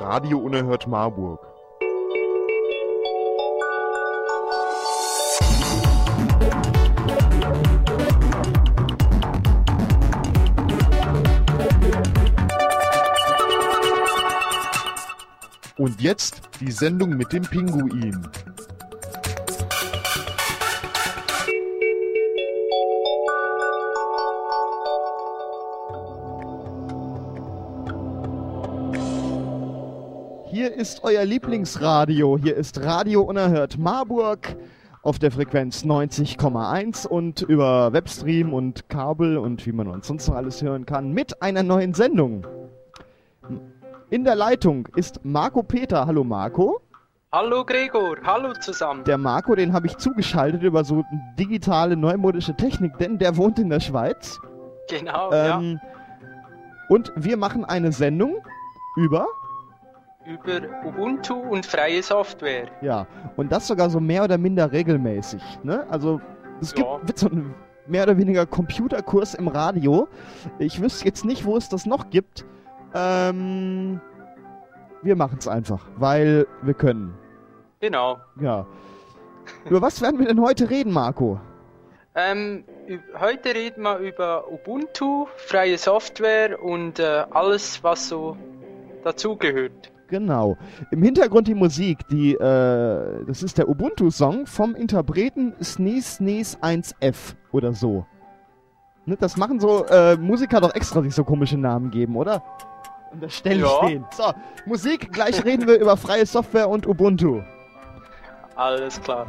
Radio Unerhört Marburg. Und jetzt die Sendung mit dem Pinguin. Ist euer Lieblingsradio. Hier ist Radio Unerhört Marburg auf der Frequenz 90,1 und über Webstream und Kabel und wie man uns sonst noch alles hören kann mit einer neuen Sendung. In der Leitung ist Marco Peter. Hallo Marco. Hallo Gregor, hallo zusammen. Der Marco, den habe ich zugeschaltet über so digitale neumodische Technik, denn der wohnt in der Schweiz. Genau, Ähm, Und wir machen eine Sendung über, ja. Über Ubuntu und freie Software. ja, und das sogar so mehr oder minder regelmäßig. Ne? Also es gibt Ja. wird so ein mehr oder weniger Computerkurs im Radio. Ich wüsste jetzt nicht, wo es das noch gibt. Ähm, wir machen es einfach, weil wir können. Genau. Ja. Über was werden wir denn heute reden, Marco? Ähm, heute reden wir über Ubuntu, freie Software und äh, alles, was so dazugehört. Genau. Im Hintergrund die Musik, die, äh, das ist der Ubuntu-Song vom Interpreten Sneeze Sneeze 1F oder so. Ne, das machen so äh, Musiker doch extra sich so komische Namen geben, oder? Und das stelle ich Ja. denen. So, Musik, gleich reden wir über freie Software und Ubuntu. Alles klar.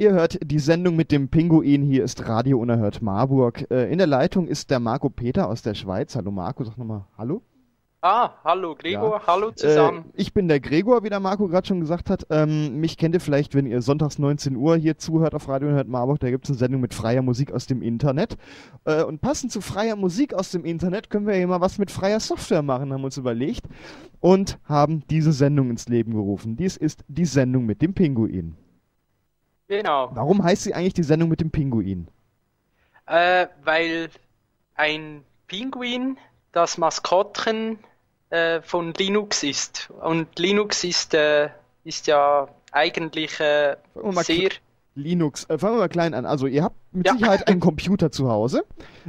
Ihr hört die Sendung mit dem Pinguin. Hier ist Radio Unerhört Marburg. Äh, in der Leitung ist der Marco Peter aus der Schweiz. Hallo Marco, sag nochmal Hallo. Ah, hallo Gregor, Ja. hallo Äh, zusammen. ich bin der Gregor, wie der Marco gerade schon gesagt hat. Ähm, mich kennt ihr vielleicht, wenn ihr sonntags 19 Uhr hier zuhört auf Radio Hört Marburg. Da gibt es eine Sendung mit freier Musik aus dem Internet. Äh, und passend zu freier Musik aus dem Internet können wir hier mal was mit freier Software machen, haben wir uns überlegt. Und haben diese Sendung ins Leben gerufen. Dies ist die Sendung mit dem Pinguin. Genau. Warum heißt sie eigentlich die Sendung mit dem Pinguin? Äh, weil ein Pinguin das Maskottchen äh, von Linux ist. Und Linux ist, äh, ist ja eigentlich äh, sehr. Linux. Äh, fangen wir mal klein an. Also ihr habt mit Ja. Sicherheit einen Computer zu Hause.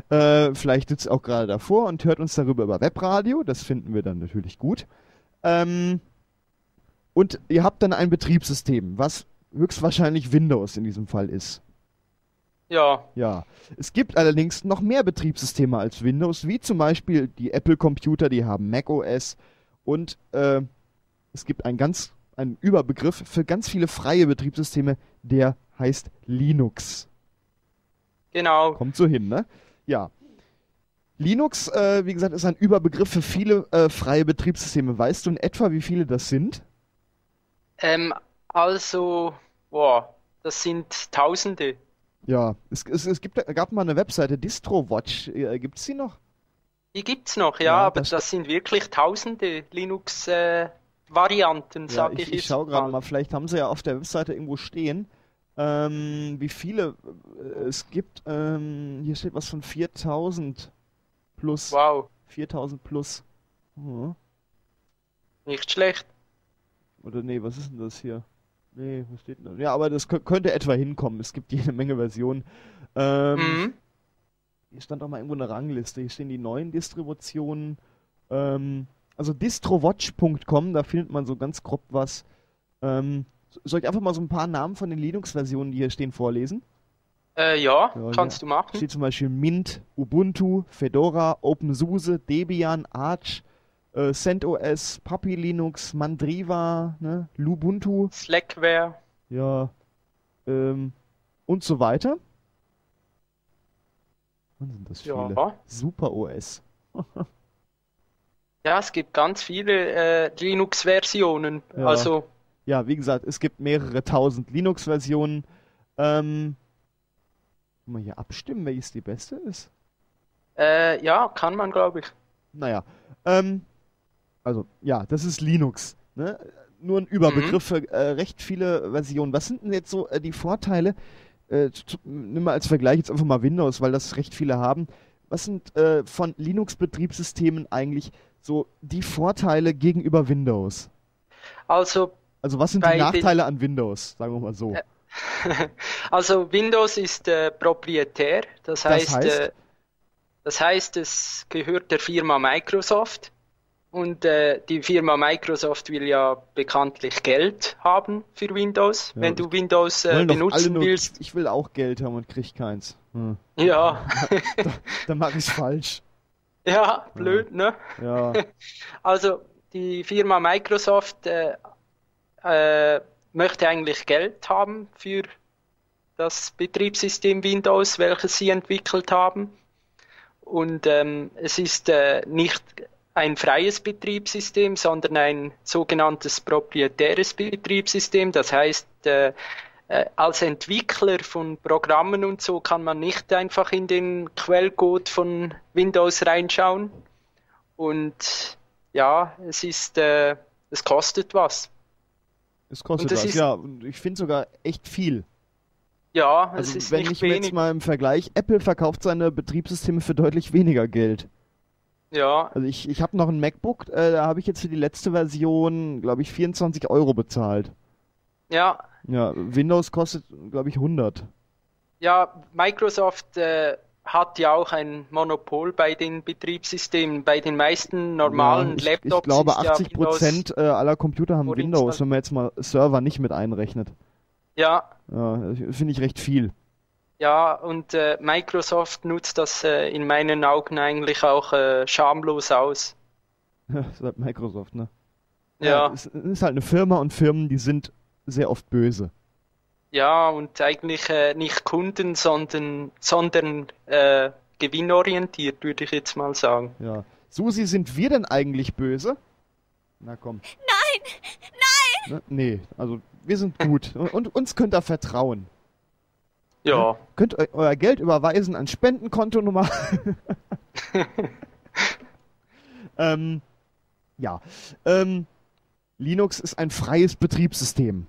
Äh, vielleicht sitzt ihr auch gerade davor und hört uns darüber über Webradio. Das finden wir dann natürlich gut. Ähm, und ihr habt dann ein Betriebssystem, was höchstwahrscheinlich Windows in diesem Fall ist. Ja, Ja. Es gibt allerdings noch mehr Betriebssysteme als Windows, wie zum Beispiel die Apple-Computer, die haben macOS. Und äh, es gibt einen ganz einen Überbegriff für ganz viele freie Betriebssysteme, der heißt Linux. genau. Kommt so hin, ne? Ja. Linux, äh, wie gesagt, ist ein Überbegriff für viele äh, freie Betriebssysteme. Weißt du in etwa, wie viele das sind? Ähm, also, boah, das sind Tausende. Ja, es, es, es gibt, gab mal eine Webseite, DistroWatch. Äh, Gibt es die noch? Die gibt's noch, ja, Ja, aber das- das sind wirklich Tausende Linux-Varianten, Ja, sag ich, ich ich jetzt schaue gerade mal. mal, vielleicht haben sie ja auf der Webseite irgendwo stehen, ähm, wie viele äh, es gibt. Ähm, hier steht was von 4000 plus. Wow, 4000 plus. Hm. nicht schlecht. Oder nee, was ist denn das hier? Nee, was steht denn? Ja, aber das kö- könnte etwa hinkommen. Es gibt jede Menge Versionen. Ähm, Mhm. Hier stand doch mal irgendwo eine Rangliste. Hier stehen die neuen Distributionen. Ähm, also distrowatch.com, da findet man so ganz grob was. Ähm, soll ich einfach mal so ein paar Namen von den Linux-Versionen, die hier stehen, vorlesen? Äh, ja, Ja, kannst du machen. Steht zum Beispiel Mint, Ubuntu, Fedora, OpenSUSE, Debian, Arch, äh, CentOS, Puppy Linux, Mandriva, ne, Lubuntu, Slackware. ja, ähm, und so weiter. Wann sind das viele? Ja. Super OS. Ja, es gibt ganz viele äh, Linux-Versionen. Ja. Also, Ja, wie gesagt, es gibt mehrere tausend Linux-Versionen. Ähm, kann man hier abstimmen, welches die beste ist? äh, ja, kann man, glaube ich. Naja, ähm, also ja, das ist Linux. Ne? Nur ein Überbegriff für äh, recht viele Versionen. Was sind denn jetzt so äh, die Vorteile? Äh, nimm mal als Vergleich jetzt einfach mal Windows, weil das recht viele haben. Was sind äh, von Linux-Betriebssystemen eigentlich so die Vorteile gegenüber Windows? Also, Also was sind die Nachteile an Windows, sagen wir mal so? Äh, also Windows ist äh, proprietär. Das heißt, heißt? Äh, das heißt, es gehört der Firma Microsoft. Und äh, die Firma Microsoft will ja bekanntlich Geld haben für Windows. Ja, Wenn du Windows äh, benutzen nur, willst, ich will auch Geld haben und krieg keins. Hm. ja, Dann mache ich's falsch. ja, blöd, ne? Ja, Also die Firma Microsoft äh, äh, möchte eigentlich Geld haben für das Betriebssystem Windows, welches sie entwickelt haben. Und ähm, es ist äh, nicht ein freies Betriebssystem, sondern ein sogenanntes proprietäres Betriebssystem. Das heißt, äh, äh, als Entwickler von Programmen und so kann man nicht einfach in den Quellcode von Windows reinschauen. Und ja, es ist, äh, es kostet was. es kostet was. ist- Ja, und ich finde sogar echt viel. Ja, Also es ist wenn nicht ich mir jetzt wenig. mal im Vergleich, Apple verkauft seine Betriebssysteme für deutlich weniger Geld. Ja, Also ich, ich habe noch ein MacBook, äh, da habe ich jetzt für die letzte Version, glaube ich, 24 Euro bezahlt. ja, Ja, Windows kostet, glaube ich, 100. ja, Microsoft äh, hat ja auch ein Monopol bei den Betriebssystemen. Bei den meisten normalen ja, ich, Laptops ich glaube, ist ja 80 Prozent äh, aller Computer haben Windows, wenn man jetzt mal Server nicht mit einrechnet. Ja, Ja, finde ich recht viel. Ja, und äh, Microsoft nutzt das äh, in meinen Augen eigentlich auch äh, schamlos aus. Das ist halt Microsoft, ne? Ja, Es ist halt eine Firma und Firmen, die sind sehr oft böse. ja, und eigentlich äh, nicht Kunden, sondern, sondern äh, gewinnorientiert, würde ich jetzt mal sagen. Ja. Susi, sind wir denn eigentlich böse? Na komm. Nein, nein! Ne? Nee, also wir sind gut. Und, und uns könnt ihr vertrauen. Ja, Könnt eu euer Geld überweisen an Spendenkontonummer. ähm, ja. Ähm, Linux ist ein freies Betriebssystem.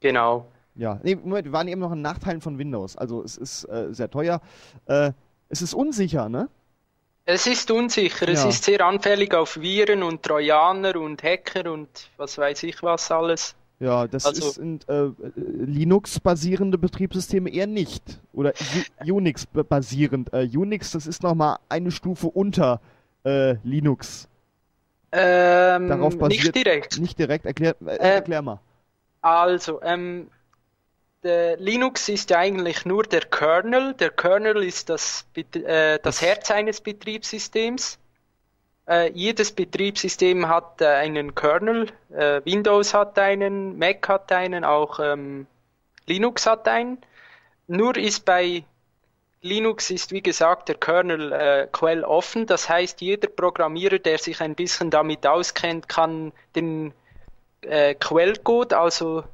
genau. Ja. Nee, Moment, wir waren eben noch an Nachteilen von Windows. Also es ist äh, sehr teuer. Äh, es ist unsicher, ne? Es ist unsicher, es Ja. ist sehr anfällig auf Viren und Trojaner und Hacker und was weiß ich was alles. Ja, das Also- ist sind äh, äh, Linux-basierende Betriebssysteme eher nicht. Oder Unix-basierend. Äh, Unix, das ist nochmal eine Stufe unter äh, Linux. Ähm, Darauf basiert- nicht direkt. Nicht direkt, erklär, äh, Äh, erklär mal. Also, ähm, der Linux ist ja eigentlich nur der Kernel. Der Kernel ist das, äh, das Herz eines Betriebssystems. Äh, jedes Betriebssystem hat äh, einen Kernel. Äh, Windows hat einen, Mac hat einen, auch ähm, Linux hat einen. Nur ist bei Linux ist wie gesagt der Kernel äh, quelloffen. Das heißt, jeder Programmierer, der sich ein bisschen damit auskennt, kann den äh, Quellcode, also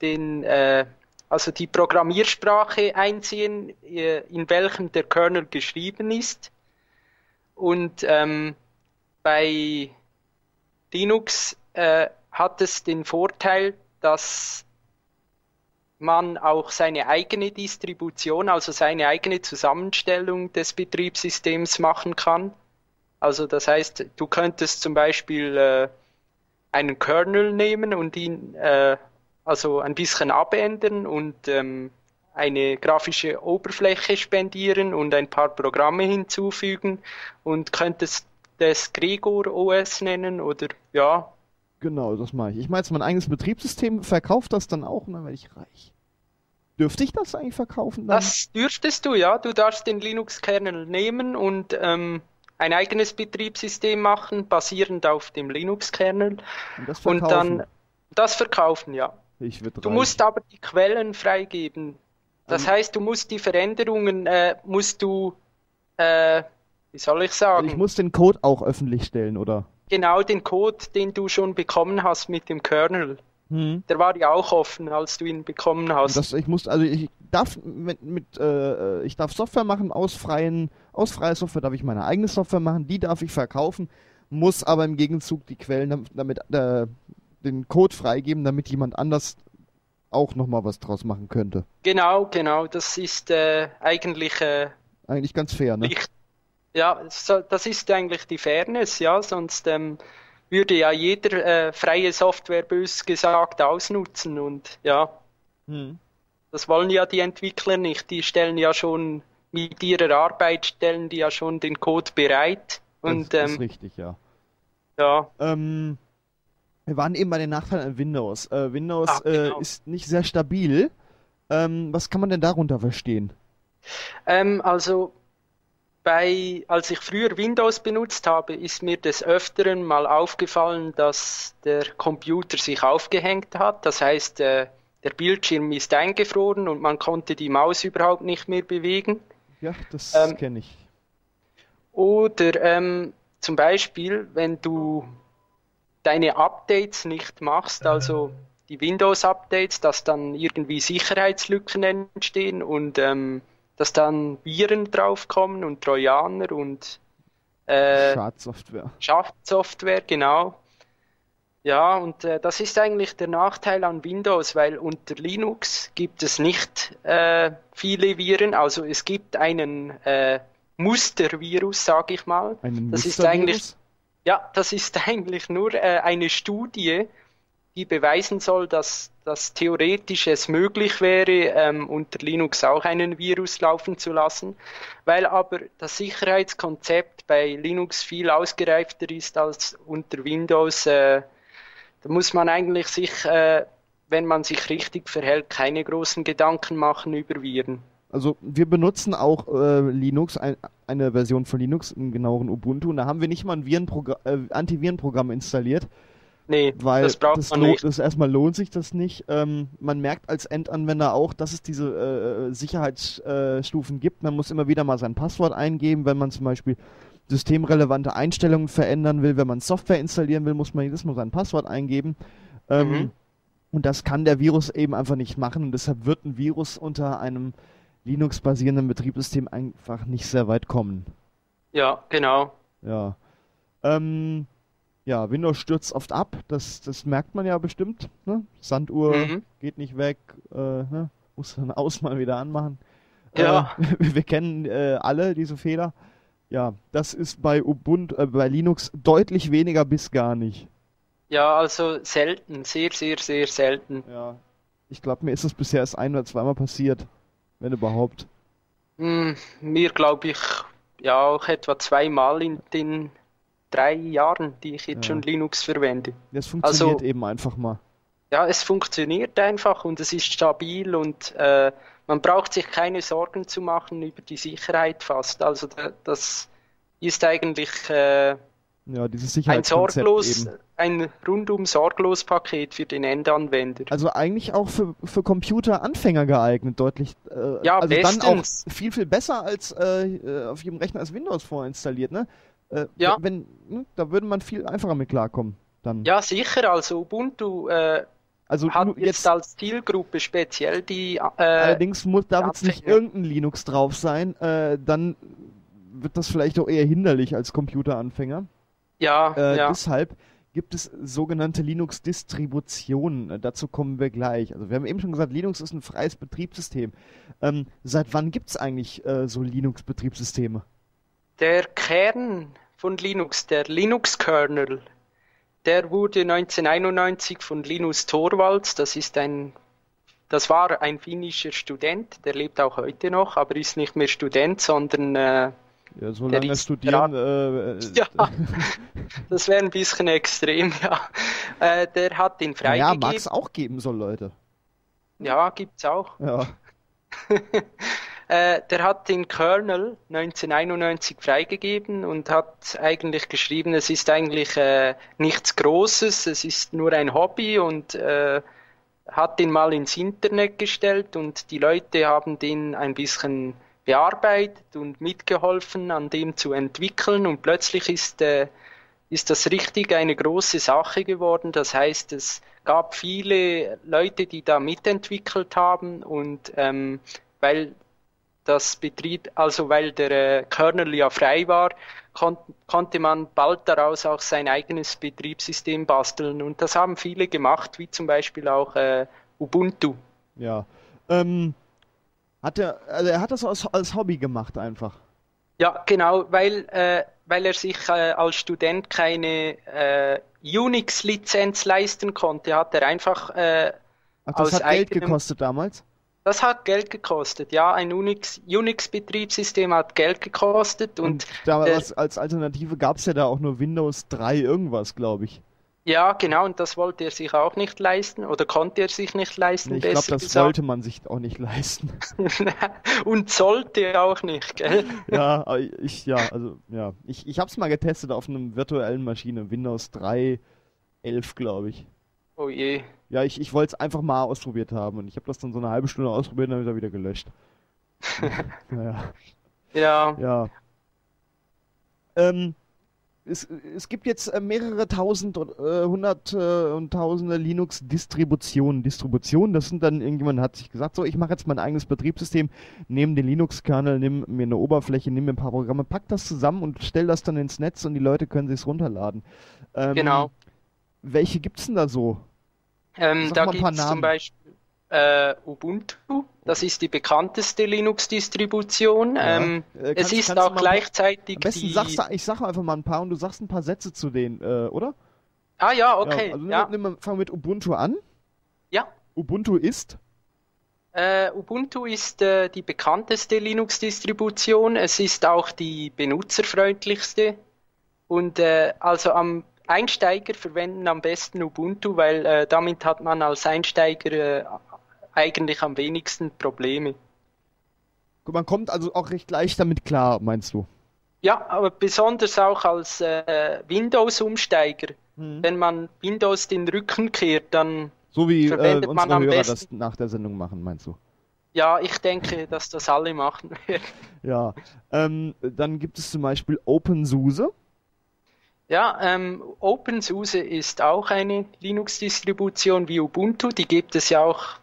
den, äh, also die Programmiersprache einsehen, äh, in welchem der Kernel geschrieben ist. Und ähm, bei Linux äh, hat es den Vorteil, dass man auch seine eigene Distribution, also seine eigene Zusammenstellung des Betriebssystems machen kann. Also das heißt, du könntest zum Beispiel äh, einen Kernel nehmen und ihn äh, also ein bisschen abändern und ähm, eine grafische Oberfläche spendieren und ein paar Programme hinzufügen und könntest das Gregor OS nennen oder ja, Genau, das mache ich. Ich mache jetzt mein eigenes Betriebssystem, verkaufe das dann auch und dann werde ich reich. Dürfte ich das eigentlich verkaufen dann? Das dürftest du, ja. Du darfst den Linux-Kernel nehmen und ähm, ein eigenes Betriebssystem machen, basierend auf dem Linux-Kernel. und das Und dann das verkaufen, ja. ich Du reich. musst aber die Quellen freigeben. Das ähm, heißt, du musst die Veränderungen, äh, musst du, äh, wie soll ich sagen? Ich muss den Code auch öffentlich stellen, oder? Genau, den Code, den du schon bekommen hast mit dem Kernel. Hm. Der war ja auch offen, als du ihn bekommen hast. Das, ich muss, also ich darf mit, mit äh, ich darf Software machen aus freien, aus freier Software darf ich meine eigene Software machen, die darf ich verkaufen, muss aber im Gegenzug die Quellen damit äh, den Code freigeben, damit jemand anders auch nochmal was draus machen könnte. Genau, genau, das ist äh, eigentlich äh, eigentlich ganz fair, ne? Ja, das ist eigentlich die Fairness, ja, sonst ähm, würde ja jeder äh, freie Software bös gesagt ausnutzen und ja, hm. das wollen ja die Entwickler nicht. Die stellen ja schon mit ihrer Arbeit stellen die ja schon den Code bereit. Und, das, das ist ähm, richtig, ja. Ja. Ähm, wir waren eben bei den Nachteilen an Windows. Äh, Windows Ach, genau. äh, ist nicht sehr stabil. Ähm, was kann man denn darunter verstehen? Ähm, also bei, als ich früher Windows benutzt habe, ist mir des Öfteren mal aufgefallen, dass der Computer sich aufgehängt hat. Das heißt, äh, der Bildschirm ist eingefroren und man konnte die Maus überhaupt nicht mehr bewegen. Ja, das ähm, kenne ich. Oder ähm, zum Beispiel, wenn du deine Updates nicht machst, also die Windows-Updates, dass dann irgendwie Sicherheitslücken entstehen und ähm, dass dann Viren draufkommen und Trojaner und äh, Schadsoftware. Schadsoftware, genau. Ja, und äh, das ist eigentlich der Nachteil an Windows, weil unter Linux gibt es nicht äh, viele Viren. Also es gibt einen äh, Mustervirus, sage ich mal. Einen das ist eigentlich ja, das ist eigentlich nur äh, eine Studie, die beweisen soll, dass, dass theoretisch es möglich wäre, ähm, unter Linux auch einen Virus laufen zu lassen, weil aber das Sicherheitskonzept bei Linux viel ausgereifter ist als unter Windows. Äh, da muss man eigentlich sich, äh, wenn man sich richtig verhält, keine großen Gedanken machen über Viren. Also wir benutzen auch äh, Linux, ein, eine Version von Linux, im genaueren Ubuntu, und da haben wir nicht mal ein äh, Antivirenprogramm installiert Nee, weil das braucht das man nicht. Das erstmal lohnt sich das nicht. Ähm, man merkt als Endanwender auch, dass es diese äh, Sicherheitsstufen gibt. Man muss immer wieder mal sein Passwort eingeben, wenn man zum Beispiel systemrelevante Einstellungen verändern will. Wenn man Software installieren will, muss man jedes Mal sein Passwort eingeben. Ähm, mhm. Und das kann der Virus eben einfach nicht machen. Und deshalb wird ein Virus unter einem Linux-basierenden Betriebssystem einfach nicht sehr weit kommen. Ja, genau. Ja. Ähm, ja, Windows stürzt oft ab, das, das merkt man ja bestimmt. Ne? Sanduhr mhm. geht nicht weg, äh, ne? muss dann aus mal wieder anmachen. Ja. Äh, wir kennen äh, alle diese Fehler. Ja, das ist bei Ubuntu, äh, bei Linux deutlich weniger bis gar nicht. Ja, also selten, sehr, sehr, sehr selten. Ja, ich glaube, mir ist es bisher erst ein oder zweimal passiert, wenn überhaupt. Hm, mir glaube ich ja auch etwa zweimal in den drei Jahren, die ich jetzt ja. schon Linux verwende. Das funktioniert also, eben einfach mal. Ja, es funktioniert einfach und es ist stabil und äh, man braucht sich keine Sorgen zu machen über die Sicherheit fast. Also das ist eigentlich äh, ja, dieses ein sorglos, eben. ein rundum sorglos Paket für den Endanwender. Also eigentlich auch für, für Computeranfänger geeignet, deutlich. Äh, ja, also bestens. dann auch viel, viel besser als äh, auf jedem Rechner als Windows vorinstalliert, ne? Äh, ja. Wenn, ne, da würde man viel einfacher mit klarkommen. Dann. Ja, sicher. Also Ubuntu äh, also hat jetzt, jetzt, als Zielgruppe speziell die. Äh, allerdings muss, darf jetzt nicht irgendein Linux drauf sein. Äh, dann wird das vielleicht auch eher hinderlich als Computeranfänger. Ja, äh, ja. Deshalb gibt es sogenannte Linux-Distributionen. Äh, dazu kommen wir gleich. Also wir haben eben schon gesagt, Linux ist ein freies Betriebssystem. Ähm, seit wann gibt es eigentlich äh, so Linux-Betriebssysteme? Der Kern von Linux, der Linux-Kernel, der wurde 1991 von Linus Torvalds, das ist ein, das war ein finnischer Student, der lebt auch heute noch, aber ist nicht mehr Student, sondern äh, ja, so lange studieren. Äh, äh, ja, das wäre ein bisschen extrem, ja. Äh, der hat den freigegeben. Ja, mag es auch geben soll, Leute. Ja, gibt's auch. Ja. Äh, der hat den Kernel 1991 freigegeben und hat eigentlich geschrieben, es ist eigentlich äh, nichts Großes, es ist nur ein Hobby und äh, hat den mal ins Internet gestellt und die Leute haben den ein bisschen bearbeitet und mitgeholfen, an dem zu entwickeln und plötzlich ist, äh, ist das richtig eine große Sache geworden. Das heißt, es gab viele Leute, die da mitentwickelt haben und ähm, weil das Betrieb, also weil der äh, Kernel ja frei war, kon konnte man bald daraus auch sein eigenes Betriebssystem basteln und das haben viele gemacht, wie zum Beispiel auch äh, Ubuntu. Ja. Ähm, hat er, also er hat das als, als Hobby gemacht einfach. Ja, genau, weil, äh, weil er sich äh, als Student keine äh, Unix-Lizenz leisten konnte, hat er einfach äh, Ach, das hat Geld gekostet damals? Das hat Geld gekostet, ja. Ein Unix-Betriebssystem hat Geld gekostet und, und da, was, als Alternative gab es ja da auch nur Windows 3 irgendwas, glaube ich. Ja, genau, und das wollte er sich auch nicht leisten oder konnte er sich nicht leisten. ich glaube, das gesagt. wollte man sich auch nicht leisten. und sollte auch nicht, gell? ja, ich, ja, also, ja. Ich, ich habe es mal getestet auf einer virtuellen Maschine, Windows 3, 11, glaube ich. Oh je. Ja, ich, ich wollte es einfach mal ausprobiert haben und ich habe das dann so eine halbe Stunde ausprobiert und dann wieder gelöscht. naja. Ja. Ja. Ähm, es, es gibt jetzt äh, mehrere tausend, äh, hundert äh, und tausende Linux-Distributionen. Distributionen, das sind dann, irgendjemand hat sich gesagt, so, ich mache jetzt mein eigenes Betriebssystem, nehme den Linux-Kernel, nehme mir eine Oberfläche, nehme mir ein paar Programme, pack das zusammen und stelle das dann ins Netz und die Leute können sich runterladen. Ähm, genau. Welche gibt es denn da so? Ähm, da gibt es zum Beispiel äh, Ubuntu, das ist die bekannteste Linux-Distribution. Ja. Ähm, äh, es ist auch gleichzeitig. Am besten die... sagst du, ich sage einfach mal ein paar und du sagst ein paar Sätze zu denen, äh, oder? Ah ja, okay. Ja, also ja. Nimm, nimm, fang mit Ubuntu an. Ja. Ubuntu ist? Uh, Ubuntu ist uh, die bekannteste Linux-Distribution. Es ist auch die benutzerfreundlichste. Und uh, also am Einsteiger verwenden am besten Ubuntu, weil damit hat man als Einsteiger eigentlich am wenigsten Probleme. Man kommt also auch recht leicht damit klar, meinst du? Ja, aber besonders auch als äh, Windows-Umsteiger. Mhm. Wenn man Windows den Rücken kehrt, dann so wie äh, unsere man am Hörer besten... das nach der Sendung machen, meinst du? Ja, ich denke, dass das alle machen werden. Ja, ähm, dann gibt es zum Beispiel OpenSUSE. Ja, ähm, OpenSUSE ist auch eine Linux-Distribution wie Ubuntu. Die gibt es ja auch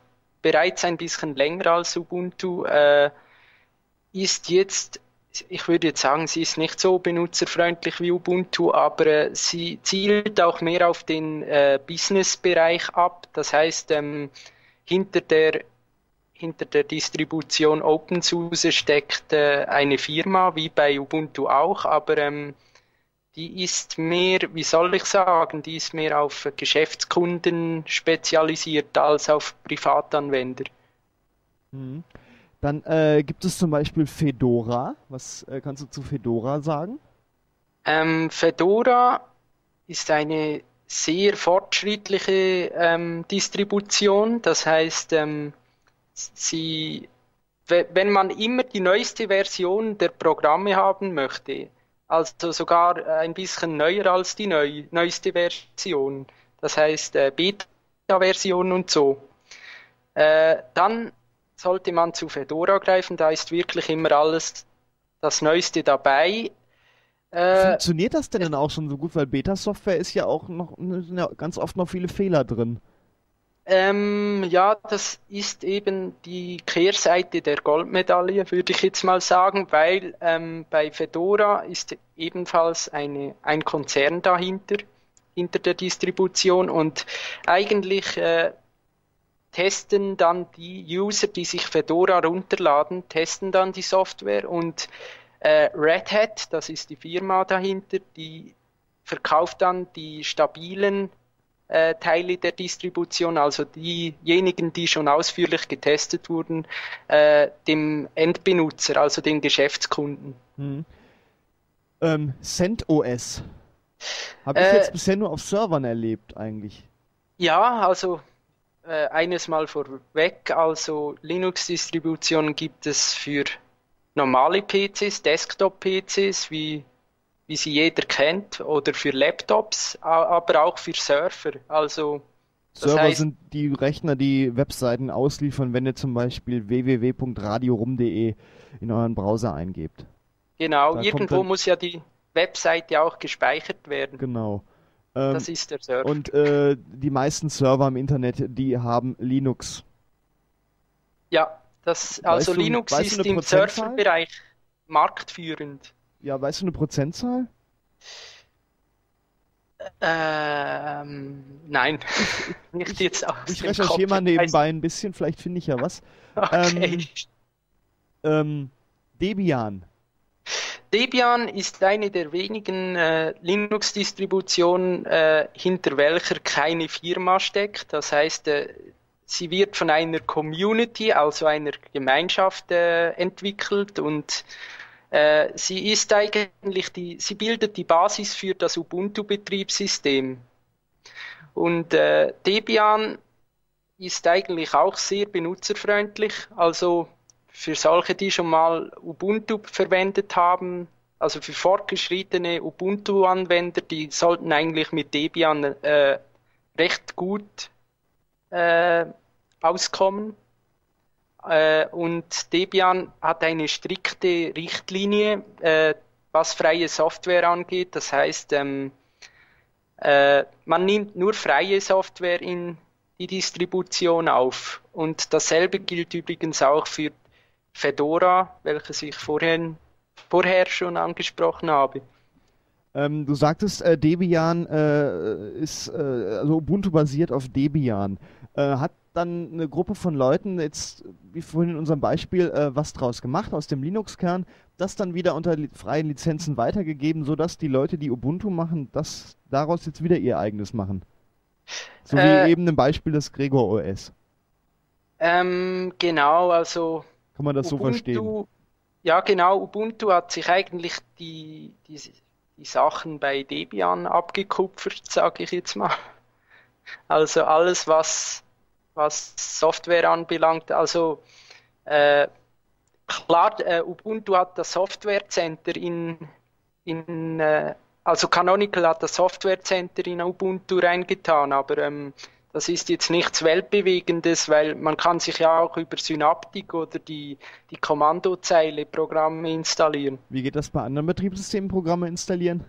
bereits ein bisschen länger als Ubuntu, äh, ist jetzt, ich würde jetzt sagen, sie ist nicht so benutzerfreundlich wie Ubuntu, aber äh, sie zielt auch mehr auf den äh, Business-Bereich ab. Das heißt, ähm, hinter der hinter der Distribution OpenSUSE steckt äh, eine Firma, wie bei Ubuntu auch, aber ähm, die ist mehr, wie soll ich sagen, die ist mehr auf Geschäftskunden spezialisiert als auf Privatanwender. Mhm. Dann äh, gibt es zum Beispiel Fedora. Was äh, kannst du zu Fedora sagen? Ähm, Fedora ist eine sehr fortschrittliche ähm, Distribution. Das heißt, ähm, sie, wenn man immer die neueste Version der Programme haben möchte, also sogar äh, ein bisschen neuer als die neu, neueste Version. Das heißt äh, Beta-Version und so. Äh, dann sollte man zu Fedora greifen, da ist wirklich immer alles das Neueste dabei. Äh, Funktioniert das denn dann auch schon so gut, weil Beta-Software ist ja auch noch ja ganz oft noch viele Fehler drin. Ähm, ja, das ist eben die Kehrseite der Goldmedaille, würde ich jetzt mal sagen, weil ähm, bei Fedora ist ebenfalls eine, ein Konzern dahinter, hinter der Distribution und eigentlich äh, testen dann die User, die sich Fedora runterladen, testen dann die Software und äh, Red Hat, das ist die Firma dahinter, die verkauft dann die stabilen äh, Teile der Distribution, also diejenigen, die schon ausführlich getestet wurden, äh, dem Endbenutzer, also den Geschäftskunden. Hm. Ähm, CentOS. Habe ich äh, jetzt bisher nur auf Servern erlebt eigentlich. Ja, also äh, eines mal vorweg, also Linux-Distributionen gibt es für normale PCs, Desktop-PCs wie wie sie jeder kennt, oder für Laptops, aber auch für Surfer. Also Server heißt, sind die Rechner, die Webseiten ausliefern, wenn ihr zum Beispiel www.radiorum.de in euren Browser eingebt. Genau, da irgendwo muss ja die Webseite auch gespeichert werden. Genau. Ähm, das ist der Server. Und äh, die meisten Server im Internet, die haben Linux. Ja, das, also weißt Linux du, ist im Serverbereich marktführend. Ja, weißt du eine Prozentzahl? Ähm, nein, nicht jetzt aus. Ich recherchiere mal nebenbei ein bisschen, vielleicht finde ich ja was. Okay. Ähm, ähm, Debian. Debian ist eine der wenigen äh, Linux-Distributionen, äh, hinter welcher keine Firma steckt. Das heißt, äh, sie wird von einer Community, also einer Gemeinschaft äh, entwickelt und äh, sie ist eigentlich die, sie bildet die Basis für das Ubuntu-Betriebssystem. Und äh, Debian ist eigentlich auch sehr benutzerfreundlich. Also für solche, die schon mal Ubuntu verwendet haben, also für fortgeschrittene Ubuntu-Anwender, die sollten eigentlich mit Debian äh, recht gut äh, auskommen. Äh, und Debian hat eine strikte Richtlinie, äh, was freie Software angeht. Das heißt, ähm, äh, man nimmt nur freie Software in die Distribution auf. Und dasselbe gilt übrigens auch für Fedora, welches ich vorhin, vorher schon angesprochen habe. Ähm, du sagtest, äh, Debian äh, ist, äh, also Ubuntu basiert auf Debian. Äh, hat dann eine Gruppe von Leuten jetzt, wie vorhin in unserem Beispiel, äh, was draus gemacht aus dem Linux-Kern, das dann wieder unter li freien Lizenzen weitergegeben, sodass die Leute, die Ubuntu machen, das daraus jetzt wieder ihr eigenes machen. So wie äh, eben im Beispiel des Gregor OS. Ähm, genau, also. Kann man das Ubuntu, so verstehen? Ja, genau. Ubuntu hat sich eigentlich die, die, die Sachen bei Debian abgekupfert, sage ich jetzt mal. Also alles, was was Software anbelangt. Also äh, klar, äh, Ubuntu hat das Software Center in, in äh, also Canonical hat das Software Center in Ubuntu reingetan, aber ähm, das ist jetzt nichts Weltbewegendes, weil man kann sich ja auch über Synaptik oder die, die Kommandozeile Programme installieren. Wie geht das bei anderen Betriebssystemen Programme installieren?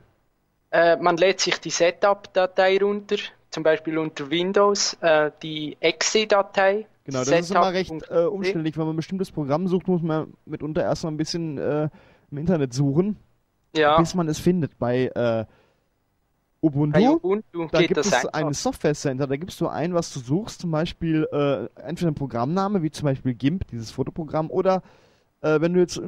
Äh, man lädt sich die Setup-Datei runter, zum Beispiel unter Windows äh, die exe-Datei. Genau, das ist immer recht äh, umständlich. Wenn man ein bestimmtes Programm sucht, muss man mitunter erstmal ein bisschen äh, im Internet suchen, ja. bis man es findet. Bei äh, Ubuntu, Bei Ubuntu da gibt es einfach. ein Software Center, da gibst du ein, was du suchst, zum Beispiel äh, entweder ein Programmname, wie zum Beispiel GIMP, dieses Fotoprogramm, oder äh, wenn du jetzt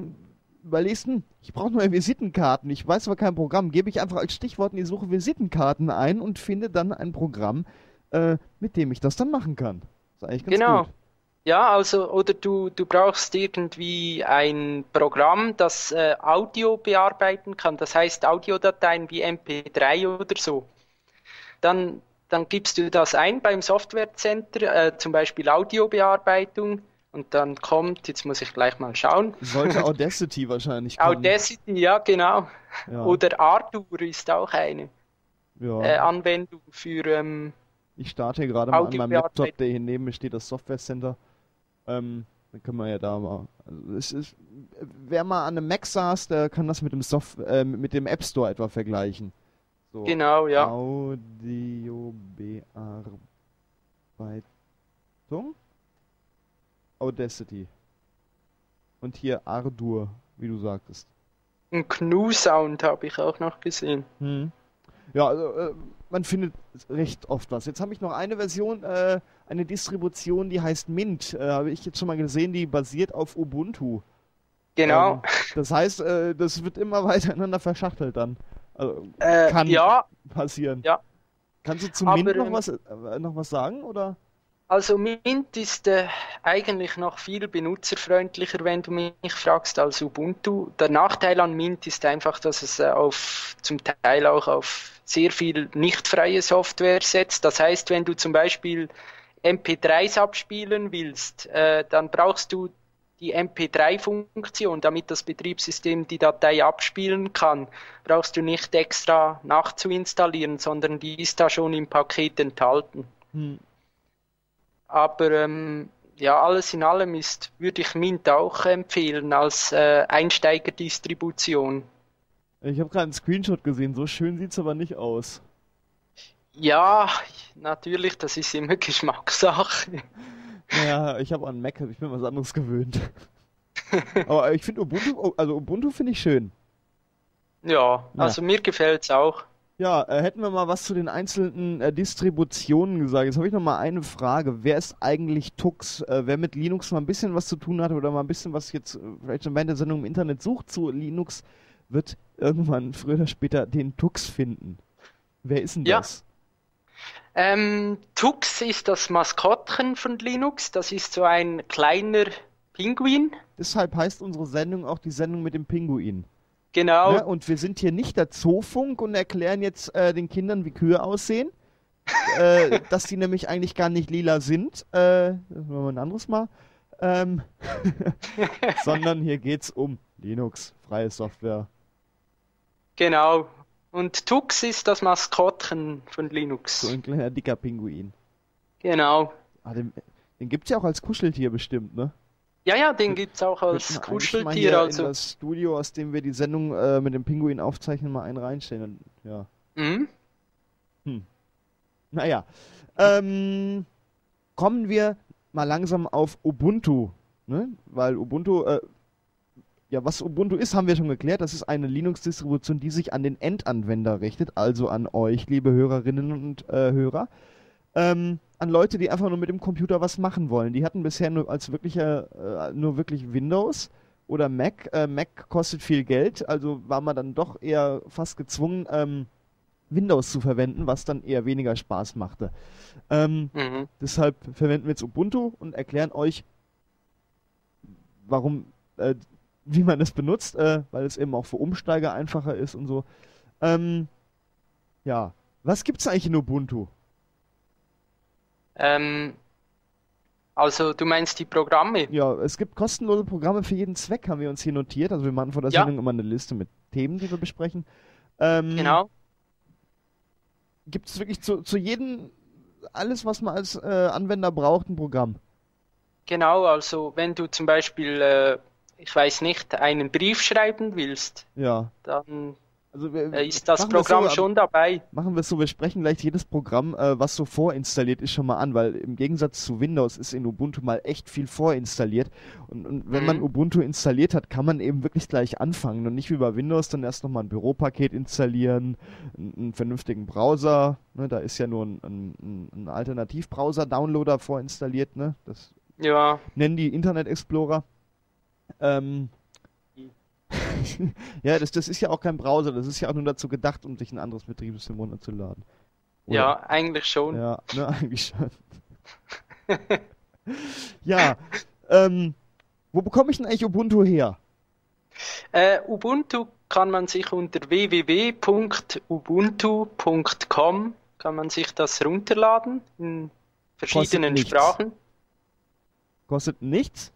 überlegst, hm, ich brauche neue Visitenkarten, ich weiß aber kein Programm, gebe ich einfach als Stichwort in die Suche Visitenkarten ein und finde dann ein Programm, äh, mit dem ich das dann machen kann. Das ist eigentlich ganz genau. Gut. Ja, also, oder du, du brauchst irgendwie ein Programm, das äh, Audio bearbeiten kann, das heißt Audiodateien wie MP3 oder so. Dann, dann gibst du das ein beim Software Center, äh, zum Beispiel Audiobearbeitung und dann kommt, jetzt muss ich gleich mal schauen. Sollte Audacity wahrscheinlich kommen. Audacity, ja, genau. Ja. Oder Ardour ist auch eine ja. äh, Anwendung für. Ähm, ich starte gerade mal an meinem Laptop, der hier neben mir steht, das Software Center. Ähm, dann können wir ja da mal. Also es ist, wer mal an einem Mac saß, der kann das mit dem Soft, äh, mit dem App Store etwa vergleichen. So, genau, ja. Audiobearbeitung. Audacity. Und hier Ardour, wie du sagtest. Ein GNU-Sound habe ich auch noch gesehen. Hm. Ja, also, äh, man findet recht oft was. Jetzt habe ich noch eine Version, äh, eine Distribution, die heißt Mint. Äh, habe ich jetzt schon mal gesehen, die basiert auf Ubuntu. Genau. Ähm, das heißt, äh, das wird immer weiter ineinander verschachtelt dann. Also, äh, kann ja. passieren. Ja. Kannst du zu Aber, Mint noch was, äh, noch was sagen, oder? Also Mint ist äh, eigentlich noch viel benutzerfreundlicher, wenn du mich fragst, als Ubuntu. Der Nachteil an Mint ist einfach, dass es äh, auf, zum Teil auch auf sehr viel nicht freie Software setzt. Das heißt, wenn du zum Beispiel MP3s abspielen willst, äh, dann brauchst du die MP3-Funktion, damit das Betriebssystem die Datei abspielen kann, brauchst du nicht extra nachzuinstallieren, sondern die ist da schon im Paket enthalten. Hm. Aber ähm, ja, alles in allem ist, würde ich Mint auch empfehlen als äh, Einsteigerdistribution. Ich habe gerade einen Screenshot gesehen, so schön sieht es aber nicht aus. Ja, natürlich, das ist immer Geschmackssache. Naja, ich habe einen Mac, ich bin was anderes gewöhnt. aber ich finde Ubuntu, also Ubuntu finde ich schön. Ja, also ja. mir gefällt es auch. Ja, äh, hätten wir mal was zu den einzelnen äh, Distributionen gesagt. Jetzt habe ich noch mal eine Frage. Wer ist eigentlich Tux? Äh, wer mit Linux mal ein bisschen was zu tun hat oder mal ein bisschen was jetzt äh, vielleicht schon während der Sendung im Internet sucht zu Linux, wird irgendwann früher oder später den Tux finden. Wer ist denn ja. das? Ähm, Tux ist das Maskottchen von Linux. Das ist so ein kleiner Pinguin. Deshalb heißt unsere Sendung auch die Sendung mit dem Pinguin. Genau. Ne? Und wir sind hier nicht der Zoofunk und erklären jetzt äh, den Kindern, wie Kühe aussehen. äh, dass die nämlich eigentlich gar nicht lila sind. Äh, das machen wir ein anderes Mal. Ähm, sondern hier geht es um Linux, freie Software. Genau. Und Tux ist das Maskottchen von Linux. So ein kleiner dicker Pinguin. Genau. Ah, den den gibt es ja auch als Kuscheltier bestimmt, ne? Ja, ja, den gibt es auch als Kuscheltier. Also. das Studio, aus dem wir die Sendung äh, mit dem Pinguin aufzeichnen, mal einen reinstellen. Ja. Mhm. Hm. Naja. Ähm, kommen wir mal langsam auf Ubuntu. Ne? Weil Ubuntu, äh, ja, was Ubuntu ist, haben wir schon geklärt. Das ist eine Linux-Distribution, die sich an den Endanwender richtet, also an euch, liebe Hörerinnen und äh, Hörer ähm, an Leute, die einfach nur mit dem Computer was machen wollen. Die hatten bisher nur als wirkliche, äh, nur wirklich Windows oder Mac. Äh, Mac kostet viel Geld, also war man dann doch eher fast gezwungen, ähm, Windows zu verwenden, was dann eher weniger Spaß machte. Ähm, mhm. Deshalb verwenden wir jetzt Ubuntu und erklären euch, warum, äh, wie man es benutzt, äh, weil es eben auch für Umsteiger einfacher ist und so. Ähm, ja, was gibt es eigentlich in Ubuntu? Ähm, also du meinst die Programme? Ja, es gibt kostenlose Programme für jeden Zweck, haben wir uns hier notiert. Also wir machen vor der ja. Sendung immer eine Liste mit Themen, die wir besprechen. Ähm, genau. Gibt es wirklich zu, zu jedem, alles, was man als äh, Anwender braucht, ein Programm? Genau, also wenn du zum Beispiel, äh, ich weiß nicht, einen Brief schreiben willst, ja. dann also wir, äh, ist das Programm so, schon dabei? Machen wir es so, wir sprechen gleich jedes Programm, äh, was so vorinstalliert ist, schon mal an, weil im Gegensatz zu Windows ist in Ubuntu mal echt viel vorinstalliert. Und, und wenn mhm. man Ubuntu installiert hat, kann man eben wirklich gleich anfangen und nicht wie bei Windows dann erst nochmal ein Büropaket installieren, einen, einen vernünftigen Browser, ne, da ist ja nur ein, ein, ein Alternativbrowser-Downloader vorinstalliert, ne? Das ja. nennen die Internet Explorer. Ähm, ja, das, das ist ja auch kein Browser, das ist ja auch nur dazu gedacht, um sich ein anderes Betriebssystem runterzuladen. Oder? Ja, eigentlich schon. Ja, ne, eigentlich schon. ja, ähm, wo bekomme ich denn eigentlich Ubuntu her? Äh, Ubuntu kann man sich unter www.ubuntu.com kann man sich das runterladen in verschiedenen Kostet Sprachen. Kostet nichts?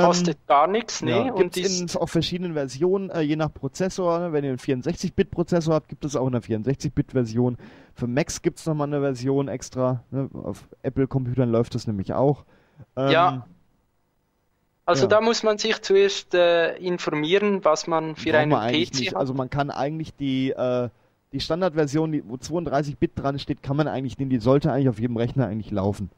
Kostet ähm, gar nichts, nee. Ja, gibt es in auch verschiedenen Versionen, äh, je nach Prozessor. Ne? Wenn ihr einen 64-Bit-Prozessor habt, gibt es auch eine 64-Bit-Version. Für Macs gibt es nochmal eine Version extra. Ne? Auf Apple-Computern läuft das nämlich auch. Ähm, ja. Also ja. da muss man sich zuerst äh, informieren, was man für einen PC nicht. hat. Also man kann eigentlich die, äh, die Standardversion, wo 32 Bit dran steht, kann man eigentlich nehmen. Die sollte eigentlich auf jedem Rechner eigentlich laufen.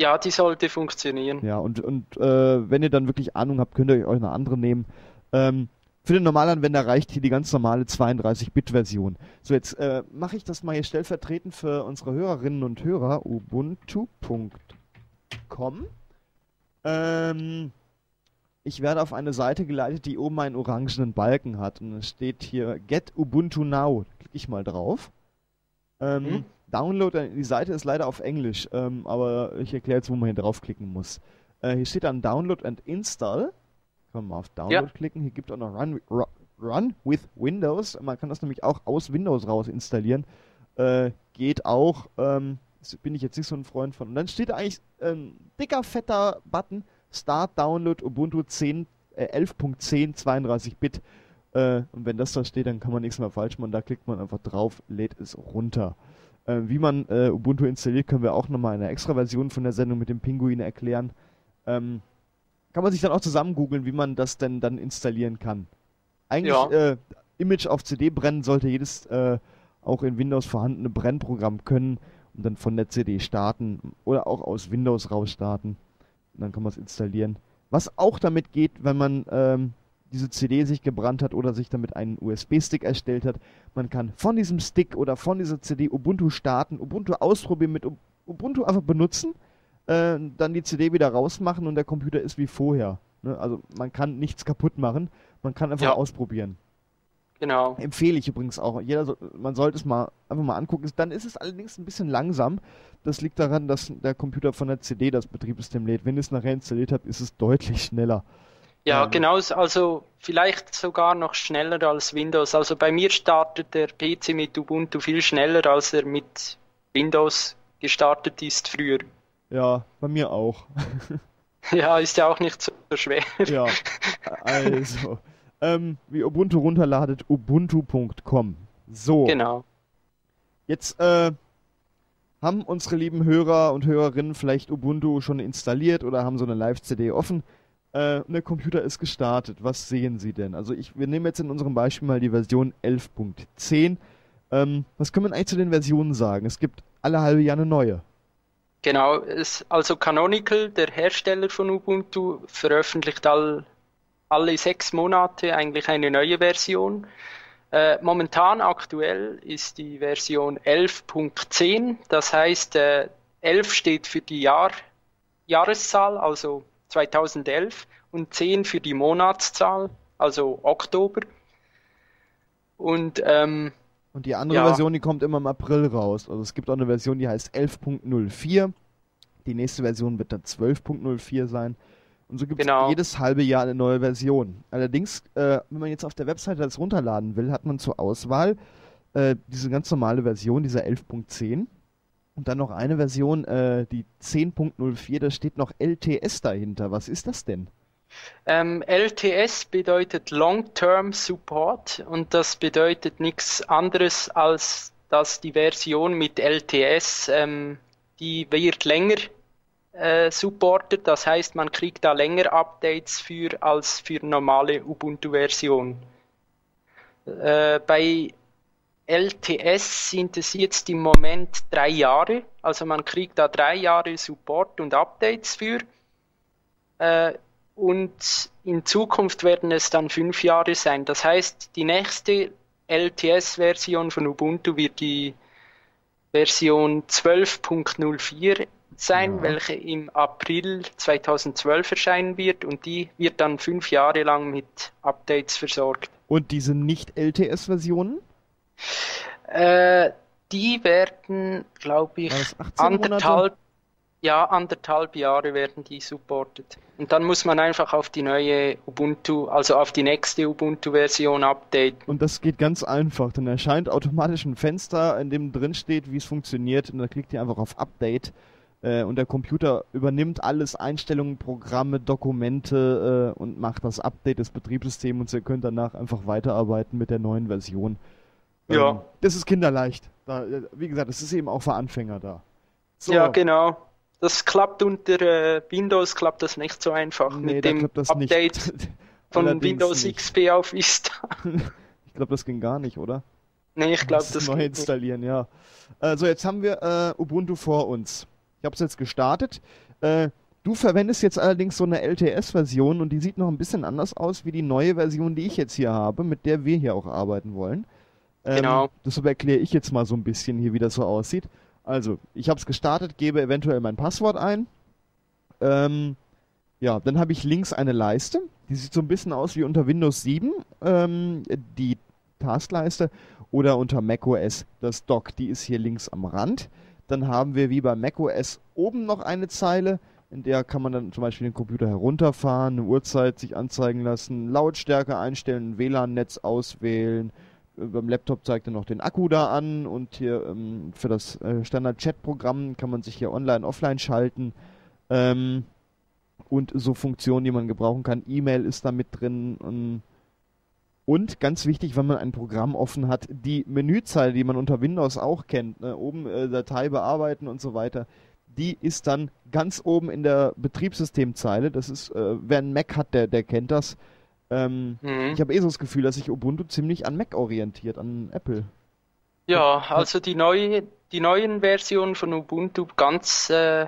Ja, die sollte funktionieren. Ja, und, und äh, wenn ihr dann wirklich Ahnung habt, könnt ihr euch eine andere nehmen. Ähm, für den Normalanwender reicht hier die ganz normale 32-Bit-Version. So, jetzt äh, mache ich das mal hier stellvertretend für unsere Hörerinnen und Hörer. Ubuntu.com. Ähm, ich werde auf eine Seite geleitet, die oben einen orangenen Balken hat. Und es steht hier Get Ubuntu Now. Klicke ich mal drauf. Ähm, hm? Download, äh, die Seite ist leider auf Englisch, ähm, aber ich erkläre jetzt, wo man hier draufklicken muss. Äh, hier steht dann Download and Install. Kann man mal auf Download ja. klicken. Hier gibt es auch noch Run, Run with Windows. Man kann das nämlich auch aus Windows raus installieren. Äh, geht auch. Ähm, bin ich jetzt nicht so ein Freund von. Und dann steht da eigentlich ein dicker, fetter Button. Start Download Ubuntu 10, äh, 11.10 32 Bit. Äh, und wenn das da steht, dann kann man nichts mehr falsch machen. Da klickt man einfach drauf, lädt es runter. Äh, wie man äh, Ubuntu installiert, können wir auch nochmal in einer extra Version von der Sendung mit dem Pinguin erklären. Ähm, kann man sich dann auch zusammen googeln, wie man das denn dann installieren kann. Eigentlich ja. äh, Image auf CD brennen sollte jedes äh, auch in Windows vorhandene Brennprogramm können und dann von der CD starten oder auch aus Windows raus starten. Und dann kann man es installieren. Was auch damit geht, wenn man ähm, diese CD sich gebrannt hat oder sich damit einen USB-Stick erstellt hat. Man kann von diesem Stick oder von dieser CD Ubuntu starten, Ubuntu ausprobieren, mit Ubuntu einfach benutzen, äh, dann die CD wieder rausmachen und der Computer ist wie vorher. Ne? Also man kann nichts kaputt machen, man kann einfach ja. ausprobieren. Genau. Empfehle ich übrigens auch. Jeder so, man sollte es mal einfach mal angucken. Dann ist es allerdings ein bisschen langsam. Das liegt daran, dass der Computer von der CD das Betriebssystem lädt. Wenn ihr es nachher installiert habt, ist es deutlich schneller. Ja, ähm, genau, also vielleicht sogar noch schneller als Windows. Also bei mir startet der PC mit Ubuntu viel schneller, als er mit Windows gestartet ist früher. Ja, bei mir auch. ja, ist ja auch nicht so schwer. ja, also, ähm, wie Ubuntu runterladet, ubuntu.com. So. Genau. Jetzt äh, haben unsere lieben Hörer und Hörerinnen vielleicht Ubuntu schon installiert oder haben so eine Live-CD offen. Äh, der Computer ist gestartet. Was sehen Sie denn? Also ich, wir nehmen jetzt in unserem Beispiel mal die Version 11.10. Ähm, was können wir eigentlich zu den Versionen sagen? Es gibt alle halbe Jahr eine neue. Genau, es, also Canonical, der Hersteller von Ubuntu, veröffentlicht all, alle sechs Monate eigentlich eine neue Version. Äh, momentan aktuell ist die Version 11.10, das heißt äh, 11 steht für die Jahr, Jahreszahl, also 2011 und 10 für die Monatszahl, also Oktober. Und, ähm, und die andere ja. Version, die kommt immer im April raus. Also es gibt auch eine Version, die heißt 11.04. Die nächste Version wird dann 12.04 sein. Und so gibt es genau. jedes halbe Jahr eine neue Version. Allerdings, äh, wenn man jetzt auf der Webseite das runterladen will, hat man zur Auswahl äh, diese ganz normale Version, dieser 11.10 und dann noch eine Version, äh, die 10.04, da steht noch LTS dahinter. Was ist das denn? Ähm, LTS bedeutet Long-Term Support und das bedeutet nichts anderes als, dass die Version mit LTS, ähm, die wird länger äh, supportet. Das heißt, man kriegt da länger Updates für als für normale Ubuntu-Version. Äh, bei LTS sind es jetzt im Moment drei Jahre. Also man kriegt da drei Jahre Support und Updates für. Äh, und in Zukunft werden es dann fünf Jahre sein. Das heißt, die nächste LTS-Version von Ubuntu wird die Version 12.04 sein, ja. welche im April 2012 erscheinen wird und die wird dann fünf Jahre lang mit Updates versorgt. Und diese Nicht-LTS-Versionen? Äh, die werden, glaube ich, anderthalb, ja, anderthalb Jahre werden die supported. Und dann muss man einfach auf die neue Ubuntu, also auf die nächste Ubuntu-Version updaten. Und das geht ganz einfach. Dann erscheint automatisch ein Fenster, in dem drin steht, wie es funktioniert. Und dann klickt ihr einfach auf Update. Äh, und der Computer übernimmt alles, Einstellungen, Programme, Dokumente äh, und macht das Update des Betriebssystems und ihr könnt danach einfach weiterarbeiten mit der neuen Version. Ja. Ähm, das ist kinderleicht. Da, äh, wie gesagt, das ist eben auch für Anfänger da. So. Ja, genau. Das klappt unter äh, Windows klappt das nicht so einfach nee, mit dem Update von Windows nicht. XP auf Vista. ich glaube, das ging gar nicht, oder? Nee, ich glaube, das, das neu installieren, nicht. ja. Also jetzt haben wir äh, Ubuntu vor uns. Ich habe es jetzt gestartet. Äh, du verwendest jetzt allerdings so eine LTS-Version und die sieht noch ein bisschen anders aus wie die neue Version, die ich jetzt hier habe, mit der wir hier auch arbeiten wollen. Ähm, genau. Deshalb erkläre ich jetzt mal so ein bisschen hier, wie das so aussieht. Also, ich habe es gestartet, gebe eventuell mein Passwort ein. Ähm, ja, dann habe ich links eine Leiste. Die sieht so ein bisschen aus wie unter Windows 7, ähm, die Taskleiste, oder unter macOS das Dock. Die ist hier links am Rand. Dann haben wir wie bei macOS oben noch eine Zeile, in der kann man dann zum Beispiel den Computer herunterfahren, eine Uhrzeit sich anzeigen lassen, Lautstärke einstellen, WLAN-Netz auswählen, beim Laptop zeigt er noch den Akku da an und hier ähm, für das äh, Standard-Chat-Programm kann man sich hier online, offline schalten. Ähm, und so Funktionen, die man gebrauchen kann. E-Mail ist da mit drin. Ähm, Und ganz wichtig, wenn man ein Programm offen hat, die Menüzeile, die man unter Windows auch kennt, ne, oben äh, Datei bearbeiten und so weiter, die ist dann ganz oben in der Betriebssystemzeile. Das ist, äh, wer einen Mac hat, der, der kennt das. Ähm, mhm. Ich habe eh so das Gefühl, dass sich Ubuntu ziemlich an Mac orientiert, an Apple. Ja, also die, neue, die neuen Versionen von Ubuntu ganz, äh,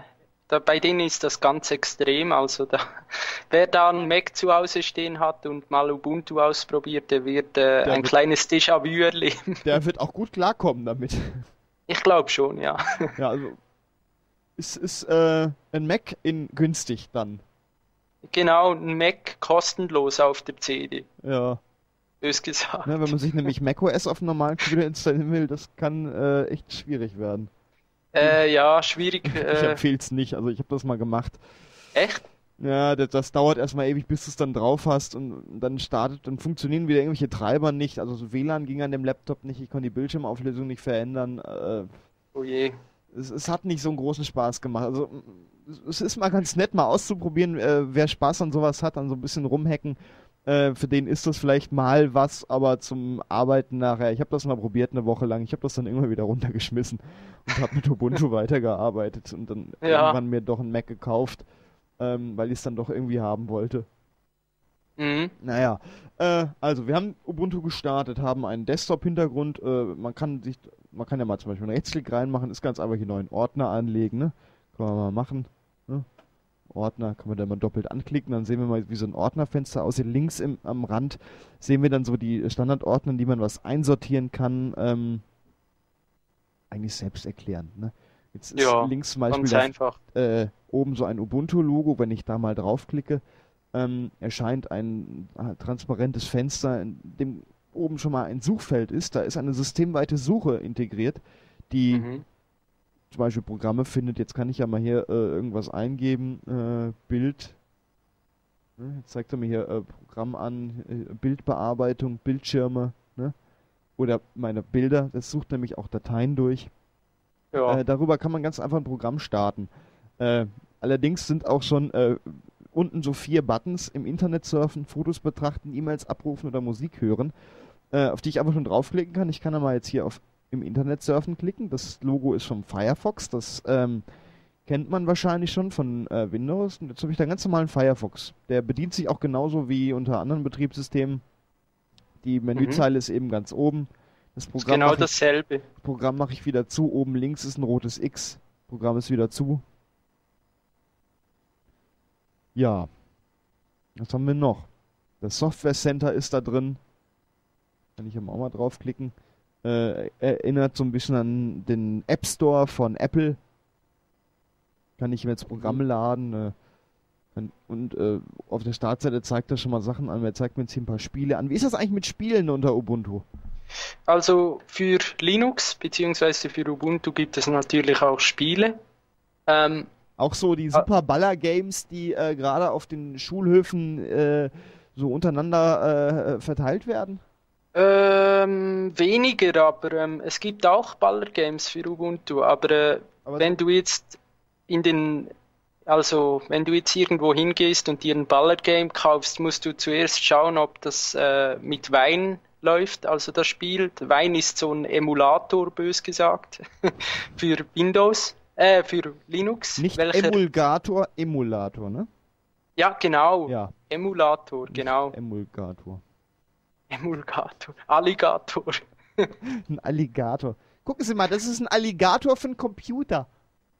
da, bei denen ist das ganz extrem. Also da, wer da einen Mac zu Hause stehen hat und mal Ubuntu ausprobiert, der wird äh, der ein wird, kleines Déjà-vu erleben. Der wird auch gut klarkommen damit. Ich glaube schon, ja. Ja, also ist, ist äh, ein Mac in günstig dann. Genau, ein Mac kostenlos auf der CD. Ja. Bös gesagt. Ja, wenn man sich nämlich macOS auf einem normalen Computer installieren will, das kann äh, echt schwierig werden. Äh, ja, schwierig. ich äh... empfehle es nicht, also ich habe das mal gemacht. Echt? Ja, das, das dauert erstmal ewig, bis du es dann drauf hast und dann startet, dann funktionieren wieder irgendwelche Treiber nicht. Also so WLAN ging an dem Laptop nicht, ich konnte die Bildschirmauflösung nicht verändern. Äh, oh je es, es, hat nicht so einen großen Spaß gemacht. Also es ist mal ganz nett, mal auszuprobieren, äh, wer Spaß an sowas hat, an so ein bisschen rumhacken. Äh, für den ist das vielleicht mal was, aber zum Arbeiten nachher, ich habe das mal probiert eine Woche lang, ich habe das dann immer wieder runtergeschmissen und habe mit Ubuntu weitergearbeitet und dann ja. irgendwann mir doch einen Mac gekauft, ähm, weil ich es dann doch irgendwie haben wollte. Mhm. Naja, äh, also wir haben Ubuntu gestartet, haben einen Desktop-Hintergrund. Äh, man kann sich, man kann ja mal zum Beispiel einen Rechtsklick reinmachen, ist ganz einfach hier neuen Ordner anlegen, ne? Kann man mal machen. Ne? Ordner kann man da mal doppelt anklicken, dann sehen wir mal, wie so ein Ordnerfenster aussieht. Links im, am Rand sehen wir dann so die Standardordner, die man was einsortieren kann. Ähm, eigentlich selbst erklären. Ne? Jetzt ist ja, links zum Beispiel das, äh, oben so ein Ubuntu-Logo, wenn ich da mal draufklicke ähm, erscheint ein äh, transparentes Fenster, in dem oben schon mal ein Suchfeld ist. Da ist eine systemweite Suche integriert, die mhm. Zum Beispiel Programme findet. Jetzt kann ich ja mal hier äh, irgendwas eingeben, äh, Bild. Ne? Jetzt zeigt er mir hier äh, Programm an, äh, Bildbearbeitung, Bildschirme. Ne? Oder meine Bilder. Das sucht nämlich auch Dateien durch. Ja. Äh, darüber kann man ganz einfach ein Programm starten. allerdings sind auch schon unten so vier Buttons im Internet surfen, Fotos betrachten, E-Mails abrufen oder Musik hören, äh, auf die ich einfach schon draufklicken kann. Ich kann dann mal jetzt hier auf im Internet surfen klicken. Das Logo ist vom Firefox, das ähm, kennt man wahrscheinlich schon von äh, Windows. Und jetzt habe ich da ganz normalen Firefox. Der bedient sich auch genauso wie unter anderen Betriebssystemen. Die Menüzeile mhm. ist eben ganz oben. Das Programm genau dasselbe. Das Programm mache ich wieder zu. Oben links ist ein rotes X. Programm ist wieder zu. Ja. Was haben wir noch? Das Software Center ist da drin. Kann ich auch mal draufklicken. Äh, erinnert so ein bisschen an den App Store von Apple. Kann ich mir jetzt Programme mhm. laden. Äh, und äh, auf der Startseite zeigt er schon mal Sachen an. Er zeigt mir jetzt hier ein paar Spiele an. Wie ist das eigentlich mit Spielen unter Ubuntu? Also für Linux bzw. für Ubuntu gibt es natürlich auch Spiele. Ähm, auch so die ah. super Baller-Games, die äh, gerade auf den Schulhöfen äh, so untereinander äh, verteilt werden? Ähm, weniger, aber ähm, es gibt auch Baller-Games für Ubuntu. Aber, äh, aber wenn du jetzt in den, also wenn du jetzt irgendwo hingehst und dir ein Baller-Game kaufst, musst du zuerst schauen, ob das äh, mit Wein läuft, also das Spiel. Wein ist so ein Emulator, bös gesagt, für Windows. Äh, für Linux. Nicht welcher... Emulgator, Emulator, ne? Ja, genau. Ja. Emulator, Nicht genau. Emulgator. Emulgator. Alligator. ein Alligator. Gucken Sie mal, das ist ein Alligator für einen Computer.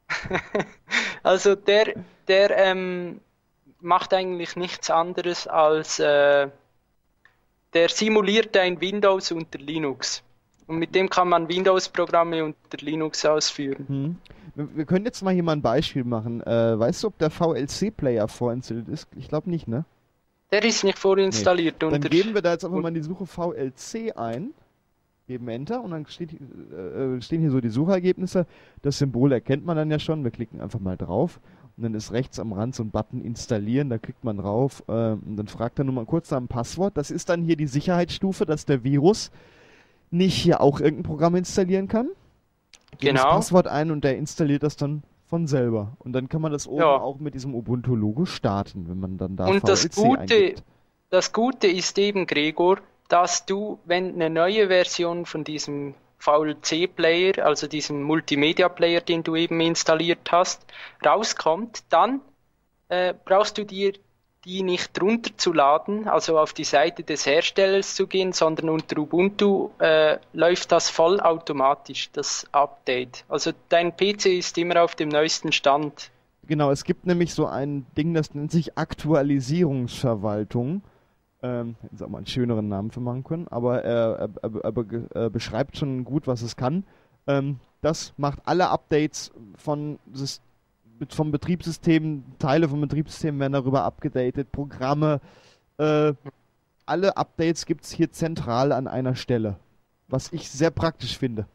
also der, der ähm, macht eigentlich nichts anderes als äh, der simuliert ein Windows unter Linux. Und mit dem kann man Windows-Programme unter Linux ausführen. Hm. Wir können jetzt mal hier mal ein Beispiel machen. Äh, weißt du, ob der VLC-Player vorinstalliert ist? Ich glaube nicht, ne? Der ist nicht vorinstalliert. Nee. Dann geben wir da jetzt einfach mal in die Suche VLC ein, geben Enter und dann steht, äh, stehen hier so die Suchergebnisse. Das Symbol erkennt man dann ja schon. Wir klicken einfach mal drauf und dann ist rechts am Rand so ein Button installieren. Da klickt man drauf äh, und dann fragt er nur mal kurz nach dem Passwort. Das ist dann hier die Sicherheitsstufe, dass der Virus nicht hier auch irgendein Programm installieren kann genau. das Passwort ein und der installiert das dann von selber. Und dann kann man das oben ja. auch mit diesem Ubuntu-Logo starten, wenn man dann da Und VLC das Gute, eingibt. das Gute ist eben, Gregor, dass du, wenn eine neue Version von diesem VLC-Player, also diesem Multimedia-Player, den du eben installiert hast, rauskommt, dann äh, brauchst du dir die nicht runterzuladen, also auf die Seite des Herstellers zu gehen, sondern unter Ubuntu äh, läuft das vollautomatisch, das Update. Also dein PC ist immer auf dem neuesten Stand. Genau, es gibt nämlich so ein Ding, das nennt sich Aktualisierungsverwaltung. Ähm, hätten auch mal einen schöneren Namen für machen können, aber er, er, er, er beschreibt schon gut, was es kann. Ähm, das macht alle Updates von Systemen vom Betriebssystem, Teile vom Betriebssystem werden darüber abgedatet, Programme, äh, alle Updates gibt es hier zentral an einer Stelle, was ich sehr praktisch finde.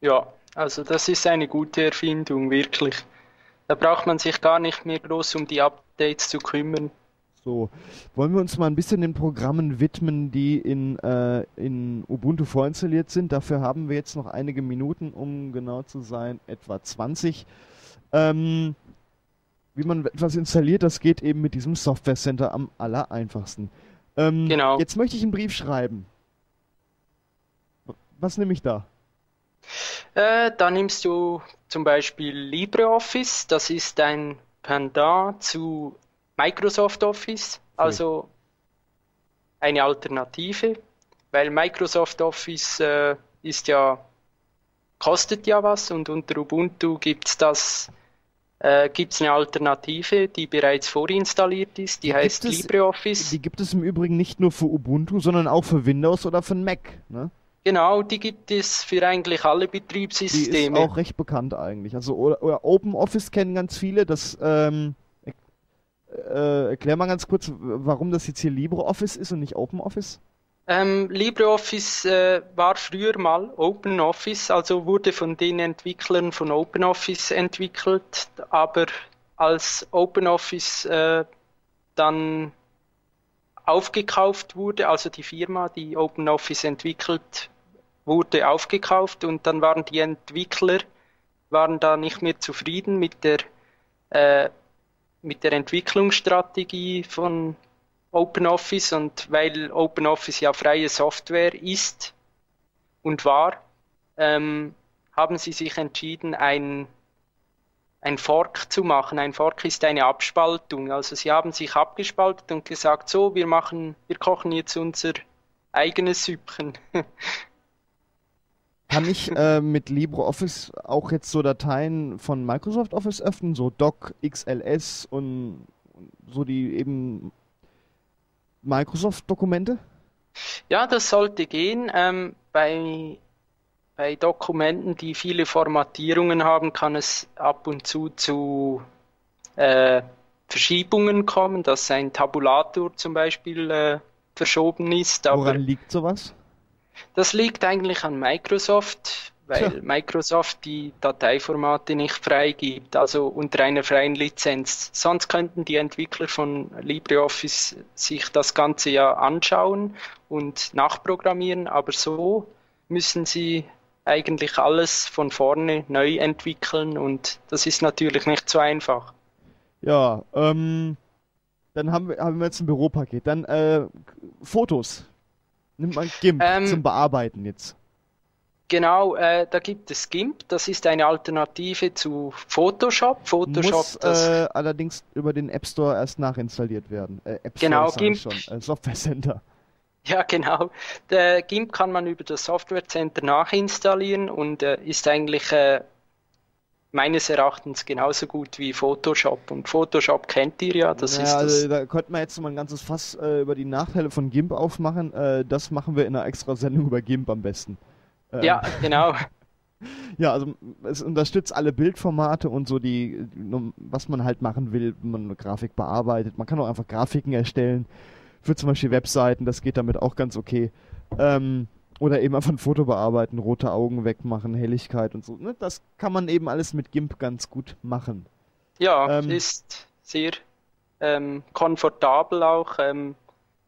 Ja, also das ist eine gute Erfindung, wirklich. Da braucht man sich gar nicht mehr groß um die Updates zu kümmern. So, wollen wir uns mal ein bisschen den Programmen widmen, die in, äh, in Ubuntu vorinstalliert sind. Dafür haben wir jetzt noch einige Minuten, um genau zu sein, etwa 20. Ähm, wie man etwas installiert, das geht eben mit diesem Software Center am aller einfachsten. Ähm, genau. Jetzt möchte ich einen Brief schreiben. Was nehme ich da? Äh, da nimmst du zum Beispiel LibreOffice. Das ist ein Pendant zu Microsoft Office, also eine Alternative, weil Microsoft Office äh, ist ja kostet ja was und unter Ubuntu gibt es das äh, gibt es eine Alternative, die bereits vorinstalliert ist, die, die heißt es, LibreOffice. Die gibt es im Übrigen nicht nur für Ubuntu, sondern auch für Windows oder für Mac. Ne? Genau, die gibt es für eigentlich alle Betriebssysteme. Die ist auch recht bekannt eigentlich. Also oder, oder OpenOffice kennen ganz viele. Das ähm, äh, erklär mal ganz kurz, warum das jetzt hier LibreOffice ist und nicht OpenOffice. Ähm, LibreOffice äh, war früher mal OpenOffice, also wurde von den Entwicklern von OpenOffice entwickelt, aber als OpenOffice äh, dann aufgekauft wurde, also die Firma, die OpenOffice entwickelt, wurde aufgekauft und dann waren die Entwickler waren da nicht mehr zufrieden mit der äh, mit der Entwicklungsstrategie von OpenOffice und weil OpenOffice ja freie Software ist und war, ähm, haben sie sich entschieden, ein, ein Fork zu machen. Ein Fork ist eine Abspaltung. Also sie haben sich abgespaltet und gesagt, so, wir machen, wir kochen jetzt unser eigenes Süppchen. Kann ich äh, mit LibreOffice auch jetzt so Dateien von Microsoft Office öffnen, so Doc, XLS und so die eben Microsoft-Dokumente? Ja, das sollte gehen. Ähm, bei, bei Dokumenten, die viele Formatierungen haben, kann es ab und zu zu äh, Verschiebungen kommen, dass ein Tabulator zum Beispiel äh, verschoben ist. Woran liegt sowas? Das liegt eigentlich an Microsoft weil Tja. Microsoft die Dateiformate nicht freigibt, also unter einer freien Lizenz. Sonst könnten die Entwickler von LibreOffice sich das Ganze ja anschauen und nachprogrammieren, aber so müssen sie eigentlich alles von vorne neu entwickeln und das ist natürlich nicht so einfach. Ja, ähm, dann haben wir, haben wir jetzt ein Büropaket. Dann äh, Fotos. Nimmt man GIMP ähm, zum Bearbeiten jetzt. Genau, äh, da gibt es GIMP, das ist eine Alternative zu Photoshop. Photoshop Muss das, äh, allerdings über den App Store erst nachinstalliert werden. Äh, App Store genau, GIMP. Schon, äh, Software Center. Ja, genau. Der GIMP kann man über das Software Center nachinstallieren und äh, ist eigentlich äh, meines Erachtens genauso gut wie Photoshop. Und Photoshop kennt ihr ja, das ja, ist also, Da könnte man jetzt mal ein ganzes Fass äh, über die Nachteile von GIMP aufmachen. Äh, das machen wir in einer extra Sendung über GIMP am besten. Ähm, ja, genau. Ja, also es unterstützt alle Bildformate und so die, was man halt machen will, wenn man eine Grafik bearbeitet. Man kann auch einfach Grafiken erstellen für zum Beispiel Webseiten, das geht damit auch ganz okay. Ähm, oder eben einfach ein Foto bearbeiten, rote Augen wegmachen, Helligkeit und so. Ne? Das kann man eben alles mit GIMP ganz gut machen. Ja, ähm, ist sehr ähm, komfortabel auch. Ähm,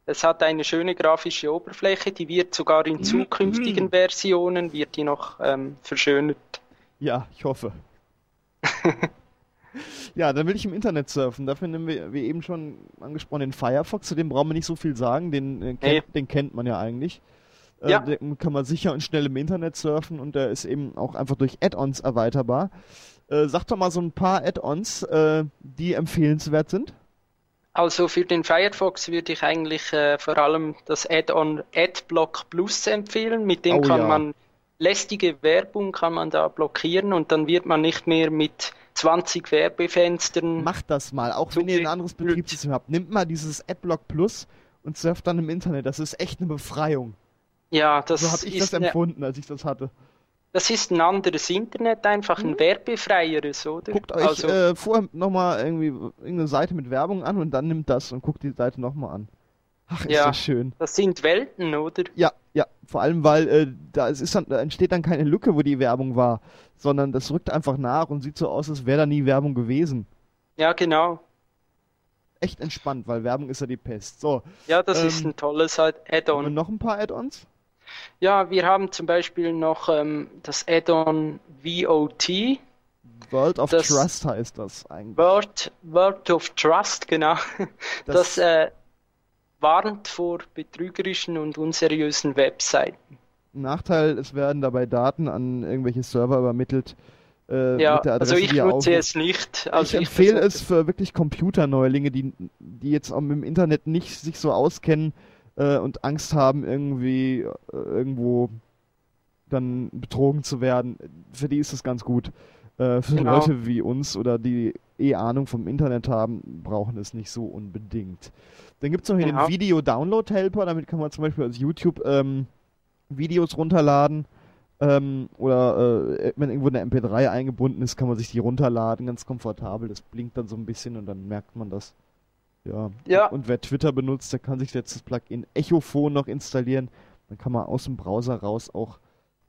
es hat eine schöne grafische Oberfläche, die wird sogar in mhm. zukünftigen Versionen wird die noch ähm, verschönert. Ja, ich hoffe. ja, dann will ich im Internet surfen. Dafür nehmen wir, wie eben schon angesprochen, den Firefox. Zu dem brauchen wir nicht so viel sagen. Den, äh, kennt, Nee. den kennt man ja eigentlich. Äh, Ja. Den kann man sicher und schnell im Internet surfen und der ist eben auch einfach durch Add-ons erweiterbar. Äh, sag doch mal so ein paar Add-ons, äh, die empfehlenswert sind. Also für den Firefox würde ich eigentlich äh, vor allem das Add-on Adblock Plus empfehlen. Mit dem Oh kann ja. man lästige Werbung kann man da blockieren und dann wird man nicht mehr mit 20 Werbefenstern. Macht das mal, auch wenn ihr ein anderes. Betriebssystem habt. Nimmt mal dieses Adblock Plus und surft dann im Internet. Das ist echt eine Befreiung. Ja, das So habe ich das empfunden, als ich das hatte. Das ist ein anderes Internet, einfach ein werbefreieres, oder? Guckt euch also, äh, vorher nochmal irgendwie irgendeine Seite mit Werbung an und dann nimmt das und guckt die Seite nochmal an. Ach, ist Ja. das schön. das sind Welten, oder? Ja, ja, vor allem, weil äh, da, es ist dann, da entsteht dann keine Lücke, wo die Werbung war, sondern das rückt einfach nach und sieht so aus, als wäre da nie Werbung gewesen. Ja, genau. Echt entspannt, weil Werbung ist ja die Pest. So, Ja, das ist Ähm, ein tolles Add-on. noch ein paar Add-ons? Ja, wir haben zum Beispiel noch ähm, das Add-on VOT, World of Das- Trust heißt das eigentlich. Word, Word of Trust, genau. Das- Das, äh, warnt vor betrügerischen und unseriösen Webseiten. Nachteil, es werden dabei Daten an irgendwelche Server übermittelt. Äh, Ja, mit der Adresse, also ich nutze es nicht. Also ich empfehle versuche- es für wirklich Computerneulinge, die, die jetzt auch im Internet nicht sich so auskennen äh, und Angst haben, irgendwie äh, irgendwo dann betrogen zu werden. Für die ist es ganz gut. Äh, für Genau. Leute wie uns oder die eh Ahnung vom Internet haben, brauchen es nicht so unbedingt. Dann gibt es noch hier Genau. den Video-Download-Helper, damit kann man zum Beispiel aus YouTube ähm, Videos runterladen. Ähm, oder äh, wenn irgendwo eine MP3 eingebunden ist, kann man sich die runterladen, ganz komfortabel. Das blinkt dann so ein bisschen und dann merkt man das. Ja. Ja. Und wer Twitter benutzt, der kann sich jetzt das Plugin Echophon noch installieren. Dann kann man aus dem Browser raus auch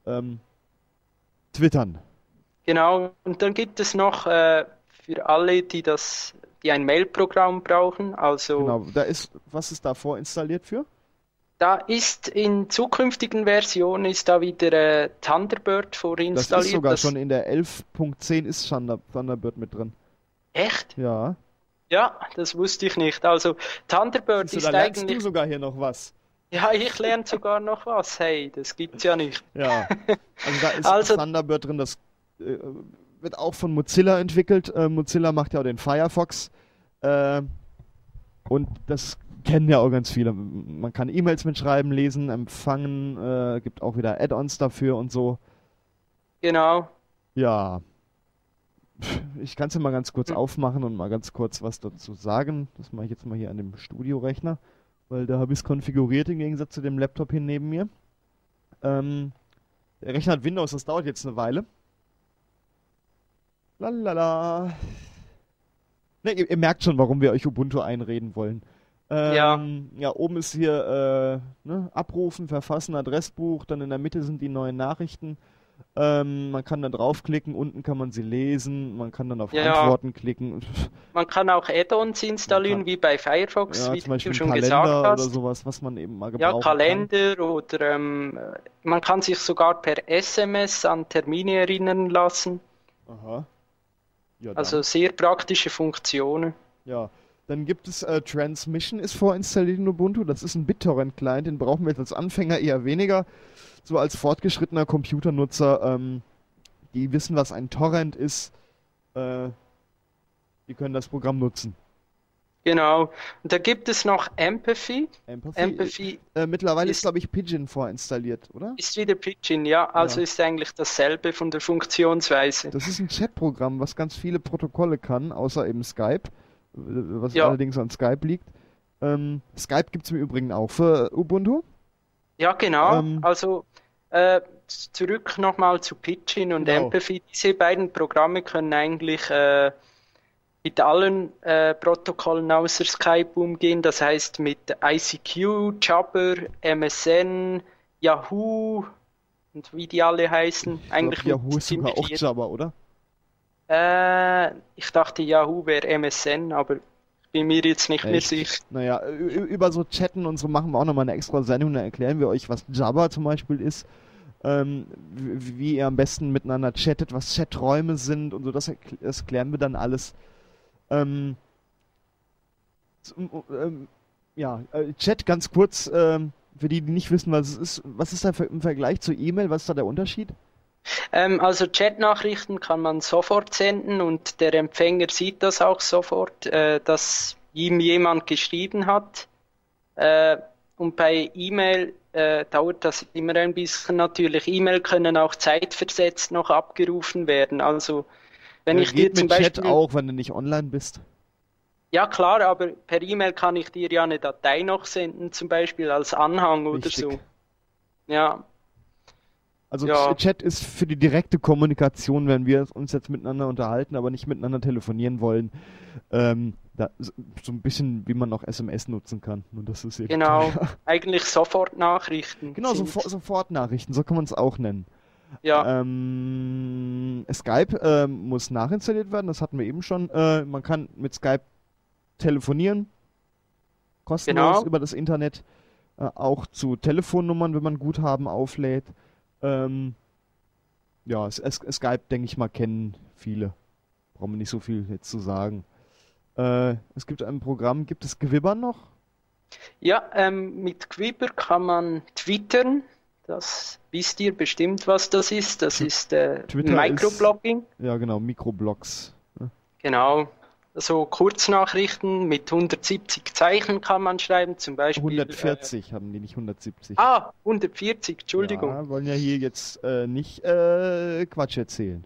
ähm, twittern. Genau, und dann gibt es noch äh, für alle, die das, die ein Mail-Programm brauchen, also Genau. Da ist, was ist da vorinstalliert für? da ist in zukünftigen Versionen ist da wieder äh, Thunderbird Das vorinstalliert. ist sogar Das- schon in der 11.10 ist Thunder, Thunderbird mit drin. Echt? Ja. Ja, das wusste ich nicht. Also Thunderbird du, ist da lernst du eigentlich. sogar hier noch was. Ja, ich lerne sogar noch was. Hey, das gibt's ja nicht. Ja. Also da ist Also- Thunderbird drin, das äh, wird auch von Mozilla entwickelt. Äh, Mozilla macht ja auch den Firefox. Äh, und das kennen ja auch ganz viele. Man kann E-Mails mitschreiben, lesen, empfangen, äh, gibt auch wieder Add-ons dafür und so. Genau. Ja. Ich kann es ja mal ganz kurz Hm. aufmachen und mal ganz kurz was dazu sagen. Das mache ich jetzt mal hier an dem Studiorechner, weil da habe ich es konfiguriert im Gegensatz zu dem Laptop hier neben mir. Ähm, der Rechner hat Windows, das dauert jetzt eine Weile. Lalala. Ne, ihr, ihr merkt schon, warum wir euch Ubuntu einreden wollen. Ähm, ja. oben ist hier äh, ne, Abrufen, Verfassen, Adressbuch, dann in der Mitte sind die neuen Nachrichten. Ähm, man kann da draufklicken, unten kann man sie lesen, man kann dann auf Ja. Antworten klicken. Man kann auch Add-ons installieren, kann- wie bei Firefox, Ja, wie du schon Kalender gesagt oder hast. sowas, was man eben mal Ja, gebrauchen kann. Kalender oder ähm, man kann sich sogar per SMS an Termine erinnern lassen. Aha. Ja, dann. Also sehr praktische Funktionen. Ja, dann gibt es äh, Transmission ist vorinstalliert in Ubuntu. Das ist ein BitTorrent-Client, den brauchen wir jetzt als Anfänger eher weniger. So als fortgeschrittener Computernutzer, ähm, die wissen, was ein Torrent ist, äh, die können das Programm nutzen. Genau. Und da gibt es noch Empathy. Empathy. Empathy Äh, mittlerweile ist, ist- glaube ich, Pidgin vorinstalliert, oder? ist wieder Pidgin, ja, also Ja. ist eigentlich dasselbe von der Funktionsweise. Das ist ein Chatprogramm, was ganz viele Protokolle kann, außer eben Skype, was Ja. allerdings an Skype liegt. Ähm, Skype gibt es im Übrigen auch für Ubuntu. Ja, genau. Ähm, Also äh, zurück nochmal zu Pidgin und Genau. Empathy. Diese beiden Programme können eigentlich äh, mit allen äh, Protokollen außer Skype umgehen. Das heißt mit ICQ, Jabber, MSN, Yahoo und wie die alle heißen. Ich Eigentlich glaube, mit Yahoo ist sogar auch Java, oder? Äh, ich dachte Yahoo wäre MSN, aber ich bin mir jetzt nicht mehr Echt? sicher. Naja, über so Chatten und so machen wir auch nochmal eine extra Sendung, da erklären wir euch, was Java zum Beispiel ist. ähm, wie ihr am besten miteinander chattet, was Chaträume sind und so, das, das klären wir dann alles. Ähm, ähm, ja, äh, Chat ganz kurz, ähm, für die, die nicht wissen, was es ist, was ist da im Vergleich zur E-Mail, was ist da der Unterschied? Ähm, also Chatnachrichten kann man sofort senden und der Empfänger sieht das auch sofort, äh, dass ihm jemand geschrieben hat. Äh, und bei E-Mail äh, dauert das immer ein bisschen natürlich. E-Mail können auch zeitversetzt noch abgerufen werden. Also wenn ja, ich dir zum Beispiel Chat auch, wenn du nicht online bist. Ja klar, aber per E-Mail kann ich dir ja eine Datei noch senden, zum Beispiel als Anhang Richtig. oder so. Ja. Also ja. Chat ist für die direkte Kommunikation, wenn wir uns jetzt miteinander unterhalten, aber nicht miteinander telefonieren wollen. Ähm, da, so ein bisschen, wie man auch SMS nutzen kann. Und das ist genau, eigentlich Sofortnachrichten. Genau, Sofort, Sofortnachrichten, so kann man es auch nennen. Ja. Ähm, Skype äh, muss nachinstalliert werden, das hatten wir eben schon. Äh, man kann mit Skype telefonieren, kostenlos genau. über das Internet, äh, auch zu Telefonnummern, wenn man Guthaben auflädt. Ähm, ja, Skype, denke ich mal, kennen viele. Brauchen wir nicht so viel jetzt zu sagen. Äh, es gibt ein Programm, gibt es Gwibber noch? Ja, ähm, mit Gwibber kann man twittern. Das wisst ihr bestimmt, was das ist. Das ist äh, Microblogging. Ist, ja, genau, Mikroblogs. Genau so Kurznachrichten mit 170 Zeichen kann man schreiben, zum Beispiel. 140 äh, haben die nicht 170. Ah, 140, Entschuldigung. Ja, wollen ja hier jetzt äh, nicht äh, Quatsch erzählen.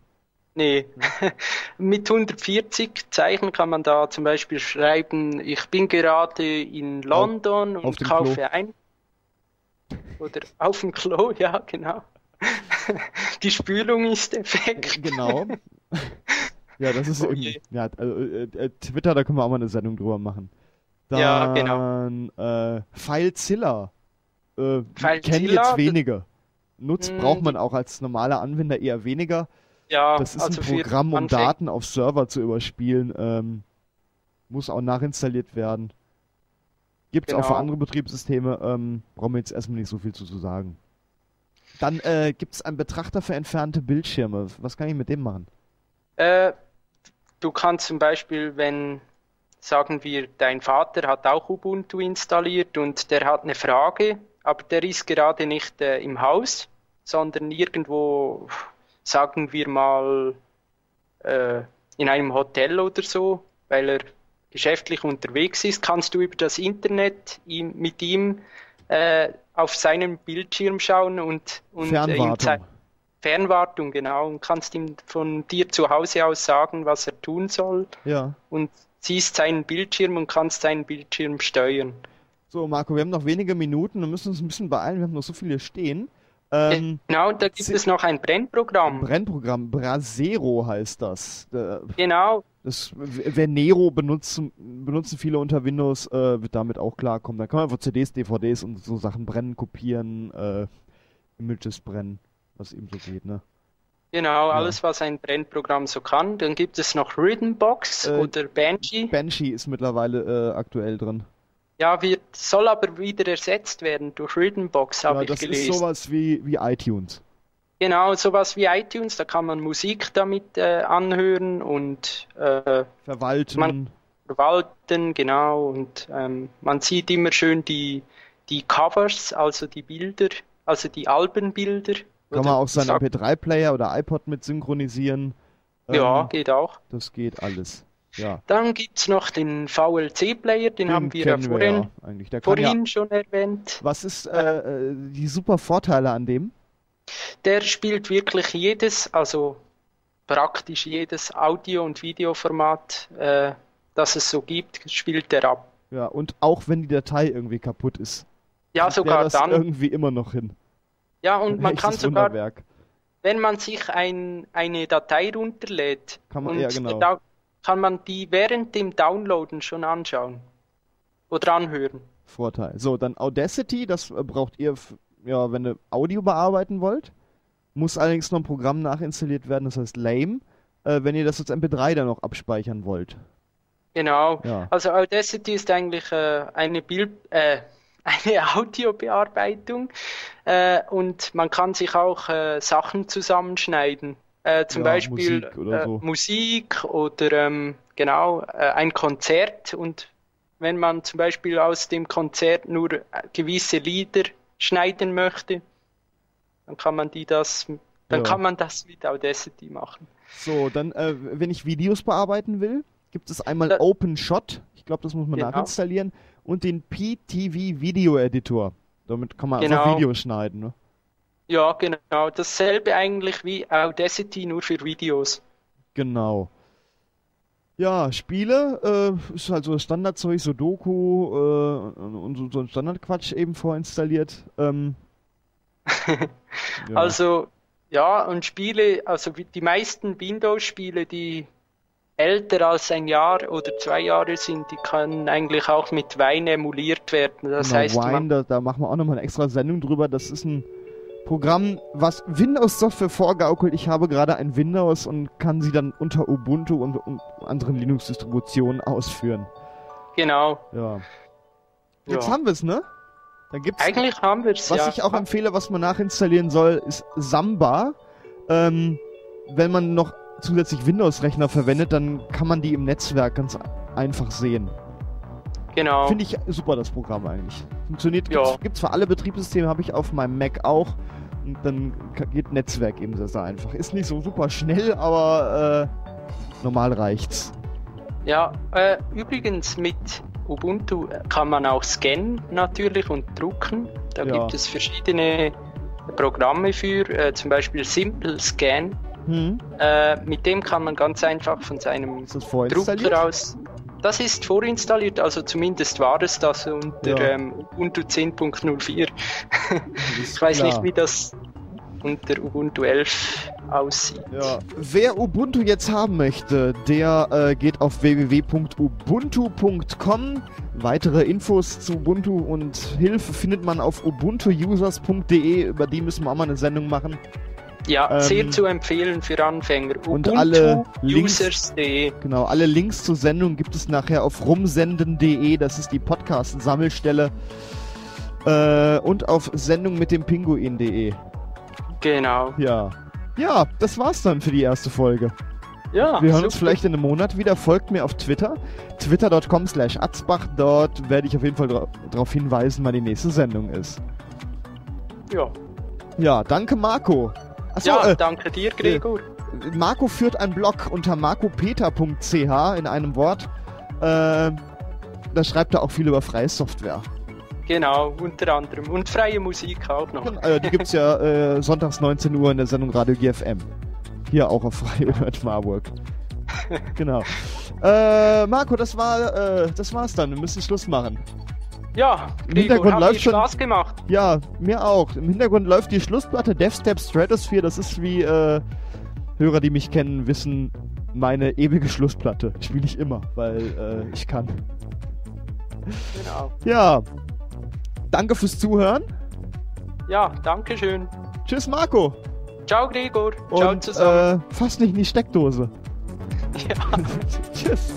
Nee, mit 140 Zeichen kann man da zum Beispiel schreiben, ich bin gerade in London auf, und auf kaufe Klo. ein. Oder auf dem Klo, ja, genau. Die Spülung ist defekt. Genau. Ja, das ist okay. ja, also, äh, äh, Twitter, da können wir auch mal eine Sendung drüber machen. Dann, ja, genau. Äh, FileZilla. Äh, kennen jetzt wenige. Nutzt hm, braucht man auch als normaler Anwender eher weniger. Ja, das ist also ein Programm, um Daten auf Server zu überspielen. Ähm, muss auch nachinstalliert werden. Gibt es genau. auch für genau. andere Betriebssysteme. Ähm, brauchen wir jetzt erstmal nicht so viel zu, zu sagen. Dann äh, gibt es einen Betrachter für entfernte Bildschirme. Was kann ich mit dem machen? Äh, Du kannst zum Beispiel, wenn, sagen wir, dein Vater hat auch Ubuntu installiert und der hat eine Frage, aber der ist gerade nicht äh, im Haus, sondern irgendwo, sagen wir mal, äh, in einem Hotel oder so, weil er geschäftlich unterwegs ist, kannst du über das Internet ihm, mit ihm äh, auf seinen Bildschirm schauen und, und äh, ihm zeigen. Fernwartung, genau, und kannst ihm von dir zu Hause aus sagen, was er tun soll. Ja. Und siehst seinen Bildschirm und kannst seinen Bildschirm steuern. So, Marco, wir haben noch wenige Minuten und müssen uns ein bisschen beeilen, wir haben noch so viele stehen. Ähm, genau, und da gibt es noch ein Brennprogramm. Brennprogramm, Brasero heißt das. Genau. Das, wer Nero benutzen, benutzen viele unter Windows, äh, wird damit auch klarkommen. Da kann man einfach CDs, DVDs und so Sachen brennen, kopieren, äh, Images brennen was eben so geht, ne? Genau, ja. alles, was ein Brennprogramm so kann. Dann gibt es noch Rhythmbox äh, oder Banshee. Banshee ist mittlerweile äh, aktuell drin. Ja, wird, soll aber wieder ersetzt werden durch Rhythmbox, habe ja, ich gelesen. Das ist sowas wie, wie iTunes. Genau, sowas wie iTunes, da kann man Musik damit äh, anhören und äh, verwalten. Man, verwalten, genau. Und ähm, man sieht immer schön die, die Covers, also die Bilder, also die Albenbilder kann man auch seinen MP3-Player oder iPod mit synchronisieren. Ja, ähm, geht auch. Das geht alles. Ja. Dann gibt es noch den VLC-Player, den, den, haben wir ja vorhin, wir ja. vorhin schon erwähnt. Was ist äh, äh, die super Vorteile an dem? Der spielt wirklich jedes, also praktisch jedes Audio- und Videoformat, äh, das es so gibt, spielt der ab. Ja, und auch wenn die Datei irgendwie kaputt ist. Ja, sogar dann. irgendwie immer noch hin. Ja, und man kann sogar, Wunderwerk. wenn man sich ein, eine Datei runterlädt, kann man, ja, genau. da kann man die während dem Downloaden schon anschauen oder anhören. Vorteil. So, dann Audacity, das äh, braucht ihr, ja, wenn ihr Audio bearbeiten wollt. Muss allerdings noch ein Programm nachinstalliert werden, das heißt Lame, äh, wenn ihr das als MP3 dann noch abspeichern wollt. Genau. Ja. Also Audacity ist eigentlich äh, eine Bild, äh, eine Audiobearbeitung äh, und man kann sich auch äh, Sachen zusammenschneiden. Äh, zum Ja, Beispiel Musik oder äh, so. Musik oder ähm, genau äh, ein Konzert und wenn man zum Beispiel aus dem Konzert nur äh, gewisse Lieder schneiden möchte, dann kann man die das, dann Ja. kann man das mit Audacity machen. So, dann, wenn ich Videos bearbeiten will, gibt es einmal Da- OpenShot. Ich glaube, das muss man Genau. nachinstallieren. Und den PTV Video Editor. Damit kann man Genau. Videos schneiden. Ne? Ja, genau, dasselbe eigentlich wie Audacity nur für Videos. Genau. Ja, Spiele, äh, ist halt so Standardzeug, Sudoku äh, und so, so ein Standardquatsch eben vorinstalliert. Ähm, ja. Also, ja, und Spiele, also die meisten Windows-Spiele, die älter als ein Jahr oder zwei Jahre sind, die können eigentlich auch mit Wine emuliert werden. Das Genau, heißt, Wine, man, da, da machen wir auch nochmal eine extra Sendung drüber. Das ist ein Programm, was Windows-Software vorgaukelt. Ich habe gerade ein Windows und kann sie dann unter Ubuntu und, und anderen Linux-Distributionen ausführen. genau. Ja. Jetzt Ja. haben wir es, ne? Dann gibt's Eigentlich haben wir es Was ja. ich auch empfehle, was man nachinstallieren soll, ist Samba. Ähm, wenn man noch zusätzlich Windows-Rechner verwendet, dann kann man die im Netzwerk ganz einfach sehen. genau. Finde ich super, das Programm eigentlich. Funktioniert, Ja. gibt's, gibt's für alle Betriebssysteme, habe ich auf meinem Mac auch. Und dann geht Netzwerk eben sehr, sehr einfach. Ist nicht so super schnell, aber äh, normal reicht's. Ja, äh, übrigens mit Ubuntu kann man auch scannen natürlich und drucken. Da Ja. gibt es verschiedene Programme für, äh, zum Beispiel Simple Scan. Hm? Äh, mit dem kann man ganz einfach von seinem? Drucker aus. Das ist vorinstalliert, also zumindest war es das unter Ja. ähm, Ubuntu 10.04. Das ist Ich weiß klar. nicht, wie das unter Ubuntu 11 aussieht. Ja. Wer Ubuntu jetzt haben möchte, der äh, geht auf www.ubuntu.com. Weitere Infos zu Ubuntu und Hilfe findet man auf ubuntuusers.de. Über die müssen wir auch mal eine Sendung machen. Ja, Ähm, sehr zu empfehlen für Anfänger. und alle Links-. Genau, alle Links zur Sendung gibt es nachher auf rumsenden.de. Das ist die Podcast-Sammelstelle. Äh, und auf Sendung mit dem Pinguin.de. Genau. Ja. Ja, das war's dann für die erste Folge. Ja, Wir hören uns super. vielleicht in einem Monat wieder. Folgt mir auf Twitter. Twitter.com slash Atzbach. Dort werde ich auf jeden Fall dra darauf hinweisen, wann die nächste Sendung ist. Ja, Ja, danke Marco. Achso, ja äh, danke dir, Gregor. Marco führt einen Blog unter marcopeter.ch in einem Wort. Äh, da schreibt er auch viel über freie Software. Genau, unter anderem. Und freie Musik auch noch. Äh, die gibt's ja äh, sonntags 19 Uhr in der Sendung Radio GFM. Hier auch auf Radio Hört Marburg. genau. Äh, Marco, das war, äh, das war's dann. Wir müssen Schluss machen. Ja, Im Hintergrund mir läuft schon- Spaß gemacht. Ja, mir auch. Im Hintergrund läuft die Schlussplatte Deathstep Stratosphere. Das ist wie äh, Hörer, die mich kennen, wissen, meine ewige Schlussplatte. Spiele ich immer, weil äh, ich kann. Genau. Ja. Danke fürs Zuhören. Ja, danke schön. Tschüss, Marco. Ciao, Gregor. Ciao Und zusammen. äh, fass nicht in die Steckdose. ja. Tschüss.